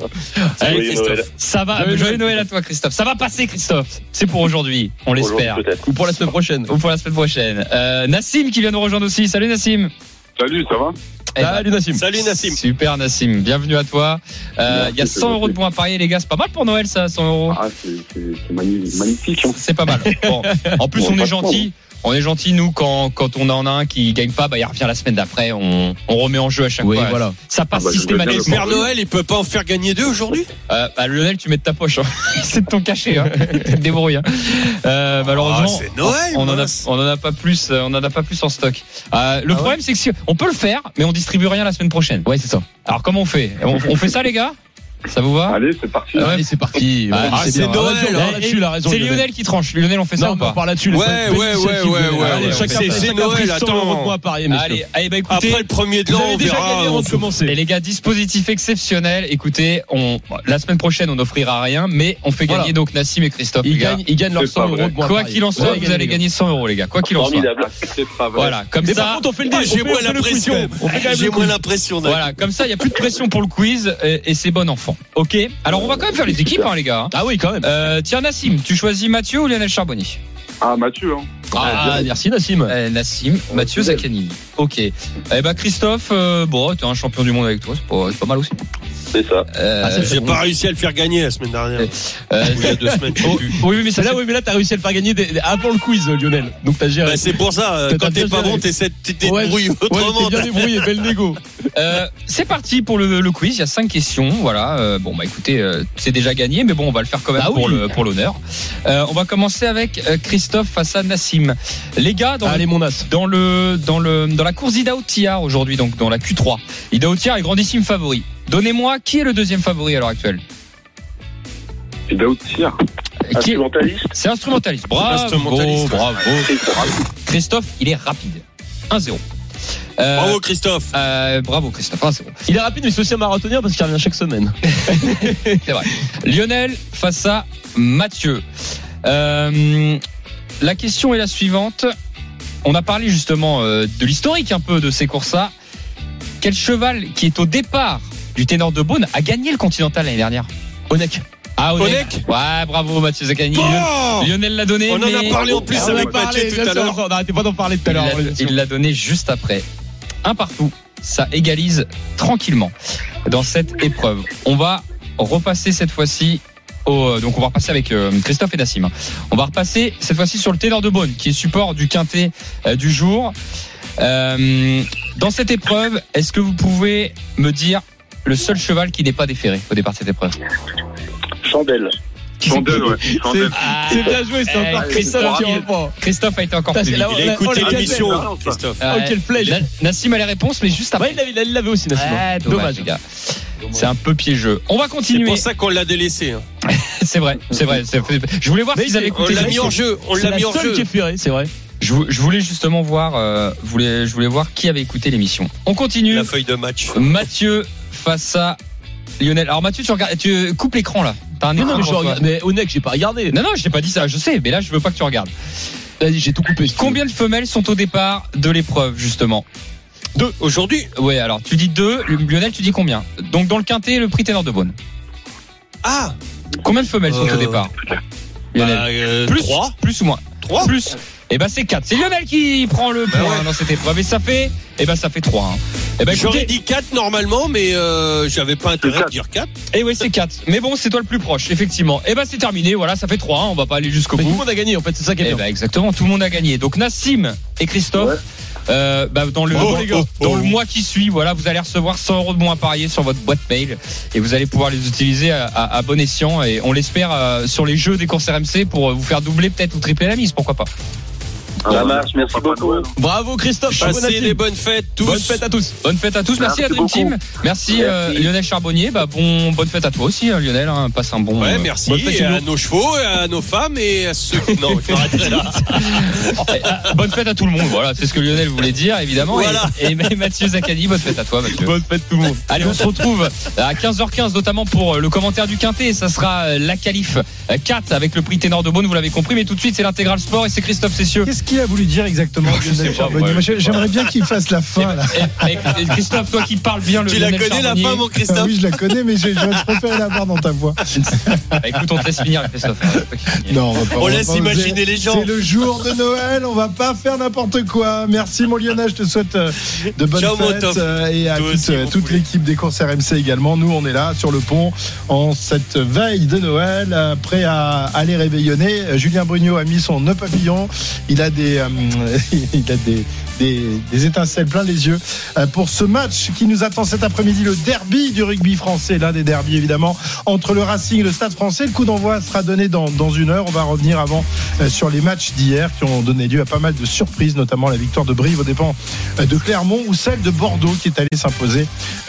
S3: Allez,
S7: Joyeux
S4: Christophe.
S7: Noël.
S3: Ça va.
S5: Joyeux
S3: Joyeux,
S5: Noël.
S3: Noël à toi Christophe. Ça va passer Christophe? C'est pour aujourd'hui, on l'espère.
S5: Ou pour la semaine prochaine.
S3: Ou pour la semaine prochaine. Euh, Nassim qui vient nous rejoindre aussi. Salut Nassim.
S7: Salut, ça va?
S3: Eh ben,
S5: Salut Nassim.
S4: Salut Nassim.
S3: Super Nassim, bienvenue à toi. Euh, Il y a
S7: c'est
S3: 100 euros de bons à parier les gars, c'est pas mal pour Noël ça, 100 euros.
S7: Ah, c'est magnifique. hein.
S3: C'est pas mal. Bon. En plus,
S7: Bon,
S3: on est gentil. On est gentil, nous, quand, quand on en a un qui gagne pas, bah, il revient la semaine d'après. On, on remet en jeu à chaque
S5: Oui,
S3: fois.
S5: voilà.
S3: Ça passe
S7: Ah bah,
S3: systématiquement.
S4: Père Noël, il peut pas en faire gagner deux aujourd'hui?
S3: Euh, bah, Lionel, tu mets de ta poche. hein. C'est de ton cachet. Hein. Tu te débrouilles. Hein. Euh, malheureusement,
S4: c'est Noël,
S3: on en a, on en a pas plus. euh, On en a pas plus en stock. Euh, le
S5: Ah
S3: problème, c'est que si, on peut le faire, mais on distribue rien la semaine prochaine.
S5: Ouais, c'est ça.
S3: Alors comment on fait? On, on fait ça, les gars? Ça vous va
S7: Allez, c'est parti.
S3: Ah ouais.
S5: Allez, c'est parti.
S3: Ah,
S4: c'est. Noël,
S5: Ah,
S4: hein.
S3: C'est Lionel qui tranche. Lionel, on fait ça
S5: Non,
S3: ou
S5: on part là-dessus.
S4: Ouais, ouais, ouais, ouais, ouais,
S5: Allez,
S4: C'est-
S5: chacun
S4: c'est Noël,
S5: prise 100
S4: attends.
S5: euros de moins parier.
S3: Allez, allez, bah écoutez.
S4: Après le premier de l'an, on
S5: déjà
S4: verra.
S5: gagné avant de commencer.
S3: Et les gars, dispositif exceptionnel. Écoutez, on, la semaine prochaine, on n'offrira rien, mais on fait
S5: Voilà.
S3: gagner donc Nassim et Christophe.
S5: Ils gagnent, ils gagnent leurs
S7: C'est
S5: 100
S7: pas
S5: euros
S3: Quoi qu'il en soit, vous allez gagner 100 euros, les gars. Quoi qu'il en soit.
S7: Formidable. C'est pas vrai.
S3: Voilà, comme ça.
S5: par contre, on fait le
S4: Ah, J'ai moins
S5: on fait le quiz,
S4: l'impression.
S5: quand même. On fait quand même
S4: J'ai moins l'impression. d'accord.
S3: Voilà, comme ça, il n'y a plus de pression pour le quiz et, et c'est bon enfant. Ok Alors, on va quand même faire les équipes, hein, les gars. hein.
S5: Ah oui, quand même.
S3: Euh, tiens, Nassim, tu choisis Mathieu ou Lionel Charbonnier
S7: Ah, Mathieu, hein.
S5: Ah, merci Nassim.
S3: Euh, Nassim, Mathieu Zaccani. Ok. Eh ben, Christophe, euh, bon, t'es un champion du monde avec toi, c'est pas, mal aussi.
S7: C'est ça.
S3: Euh,
S5: Ah,
S4: J'ai pas réussi à le faire gagner la semaine dernière.
S3: euh,
S4: il y a deux semaines, je sais
S3: oh,
S4: plus.
S3: oui, mais ça,
S5: là, oui, mais là, t'as réussi à le faire gagner des- avant le quiz, Lionel. Donc t'as géré.
S4: Bah, c'est pour ça, quand t'es pas
S5: géré.
S4: bon, t'essaies de tu te
S5: Ouais,
S4: autrement.
S5: t'es bien débrouillé, bel négo.
S3: Euh, c'est parti pour le, le quiz. Il y a cinq questions. Voilà. Euh, bon, bah écoutez, euh, c'est déjà gagné, mais bon, on va le faire quand même
S5: Ah
S3: pour
S5: oui.
S3: le pour l'honneur. Euh, on va commencer avec euh, Christophe face à Nassim. Les gars, dans
S5: Allez,
S3: le,
S5: mon as.
S3: dans le dans le dans la course d'Ida Outiar aujourd'hui, donc dans la Q3. Ida Outiar est grandissime favori. Donnez-moi qui est le deuxième favori à l'heure actuelle? Qui est-
S7: Instrumentaliste.
S3: C'est instrumentaliste. Bravo,
S4: Instrumentaliste.
S3: bravo. Christophe, il est rapide. 1-0. Euh,
S4: Bravo Christophe.
S3: euh, bravo Christophe. 1-0.
S5: Il est rapide, mais c'est aussi un marathonien parce qu'il revient chaque semaine.
S3: C'est vrai. Lionel face à Mathieu. Euh, la question est la suivante. On a parlé justement euh, de l'historique un peu de ces courses-là. Quel cheval qui est au départ du ténor de Beaune a gagné le Continental l'année dernière?
S5: Onek.
S3: Ah, Onek.
S4: Onek
S3: Ouais, bravo Mathieu Zaccani.
S4: Oh
S3: Lionel l'a donné.
S4: On en a parlé en plus
S5: Ah, on
S4: avec Mathieu tout à l'heure.
S5: On n'arrêtait pas d'en parler tout à l'heure.
S3: Il l'a donné juste après. Un partout. Ça égalise tranquillement dans cette épreuve. On va repasser cette fois-ci au, donc on va repasser avec euh, Christophe et Nassim. On va repasser cette fois-ci sur le ténor de Beaune, qui est support du quintet euh, du jour. Euh, dans cette épreuve, est-ce que vous pouvez me dire le seul cheval qui n'est pas déféré au départ de cette épreuve?
S7: Chandelle. Ouais.
S5: C'est bien joué, c'est
S3: Eh,
S5: encore
S3: Christophe,
S5: Christophe qui
S3: il-
S5: reprend.
S3: Christophe a été encore plus
S5: c'est
S4: Il a écouté l'émission. Christophe.
S5: Oh, quelle flèche.
S3: Na- Nassim a les réponses, mais juste après.
S5: Ouais, il l'avait- aussi, Nassim.
S3: Ah, dommage,
S5: Dommage.
S3: les gars. C'est un peu piégeux. On va
S4: C'est
S3: continuer.
S4: pour ça qu'on l'a délaissé. hein.
S3: C'est vrai, c'est vrai. c'est- Je voulais voir s'ils avaient
S5: c'est-
S4: On
S3: écouté
S4: l'a mis
S3: l'émission.
S4: en jeu. On
S5: C'est
S4: l'a mis en
S5: seule
S4: jeu.
S5: qui est c'est vrai.
S3: Je, vou- je voulais justement voir, euh, voulais, je voulais voir qui avait écouté l'émission. On continue.
S4: La feuille de match.
S3: Mathieu face à Lionel. Alors Mathieu, tu regardes, tu coupes l'écran là. T'as un
S5: non, mais je regarde. Mais j'ai pas regardé.
S3: Non, non, je t'ai pas dit ça. Je sais, mais là, je veux pas que tu regardes.
S5: Vas-y, j'ai tout coupé.
S3: Combien de femelles sont au départ de l'épreuve justement?
S4: Deux. Aujourd'hui
S3: Ouais, alors tu dis deux. Lionel, tu dis combien? Donc dans le quintet, le prix ténor de Beaune.
S4: Ah
S3: Combien de femelles sont
S4: Euh,
S3: au départ Lionel.
S4: Bah, euh,
S3: plus,
S4: Trois
S3: plus ou moins?
S4: Trois
S3: Plus. Et ben c'est 4. C'est Lionel qui prend le point
S4: ouais.
S3: hein, dans cette épreuve. Et ça fait, et ben ça fait 3. Et ben
S4: J'aurais dit 4 normalement, mais euh, j'avais pas intérêt à dire 4.
S3: et ouais c'est 4. Mais bon, c'est toi le plus proche, effectivement. Et ben c'est terminé. Voilà, ça fait 3. On va pas aller jusqu'au
S5: Mais tout le
S3: bout.
S5: monde a gagné, en fait, c'est ça qui est
S3: Et
S5: bien.
S3: ben exactement, tout le monde a gagné. Donc Nassim et Christophe.
S7: Ouais.
S3: euh, bah, dans le,
S4: Oh,
S3: dans,
S4: les gars.
S3: dans
S4: Oh.
S3: le mois qui suit, voilà, vous allez recevoir 100 euros de moins parier sur votre boîte mail et vous allez pouvoir les utiliser à, à- à bon escient et on l'espère euh, sur les jeux des courses RMC pour euh, vous faire doubler peut-être ou tripler la mise, pourquoi pas.
S7: Ça marche, merci beaucoup.
S5: Bravo, Christophe.
S4: Passez des bonnes fêtes tous.
S5: Bonne fête à tous.
S3: Bonne fête à tous, merci,
S7: Merci
S3: à Dream
S7: beaucoup.
S3: Team, merci, euh,
S7: Merci.
S3: Lionel Charbonnier, bah bon bonne fête à toi aussi hein, Lionel, hein, passe un bon.
S4: Ouais,
S3: euh,
S4: merci à nos chevaux, à nos femmes et à ceux. Non, là.
S3: Et, euh, bonne fête à tout le monde, voilà, c'est ce que Lionel voulait dire évidemment. Et-
S4: Voilà.
S3: Et, et Mathieu Zaccani, bonne fête à toi Mathieu.
S5: Bonne fête tout le monde.
S3: Allez, on se retrouve à 15h15 notamment pour le commentaire du Quintet. Et ça sera la qualif euh, 4 avec le prix Ténor de Beaune, vous l'avez compris. Mais tout de suite, c'est l'intégral sport et c'est Christophe Cessieux.
S8: Qu'est-ce qu'il a voulu dire exactement
S3: Je
S8: Lionel Charbonnier
S3: ouais.
S8: J'aimerais bien qu'il fasse la fin là.
S3: Et, et- et Christophe, toi qui parles bien le
S4: Tu la connais la femme, mon
S8: Ah
S4: Christophe
S8: oui, je la connais, mais j'ai- j'aurais préféré la voir dans ta voix.
S3: Bah, écoute, on te laisse finir Christophe.
S8: Non, on, va pas-
S4: On
S8: va
S4: laisse imaginer les gens.
S8: C'est le jour de Noël, on va pas faire n'importe quoi. Merci mon Lionel, je te souhaite euh, de bonnes
S4: Ciao,
S8: fêtes euh, et à toute,
S4: aussi,
S8: l'équipe des courses RMC également. Nous, on est là sur le pont en cette veille de Noël, prêt à aller réveillonner. Julien Brugnot a mis son nœud papillon. Il a des, euh, il a des, des, des étincelles plein les yeux euh, pour ce match qui nous attend cet après-midi, le derby du rugby français, l'un des derbys évidemment, entre le Racing et le Stade français. Le coup d'envoi sera donné dans, dans une heure. On va revenir avant euh, sur les matchs d'hier qui ont donné lieu à pas mal de surprises, notamment la victoire de Brive aux dépens de Clermont ou celle de Bordeaux qui est allée s'imposer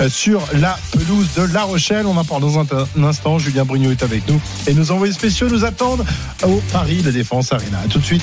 S8: sur la pelouse de La Rochelle. On en parle dans un, instant. Julien Brugnot est avec nous et nos envoyés spéciaux nous attendent au Paris La Défense Arena. À tout de suite.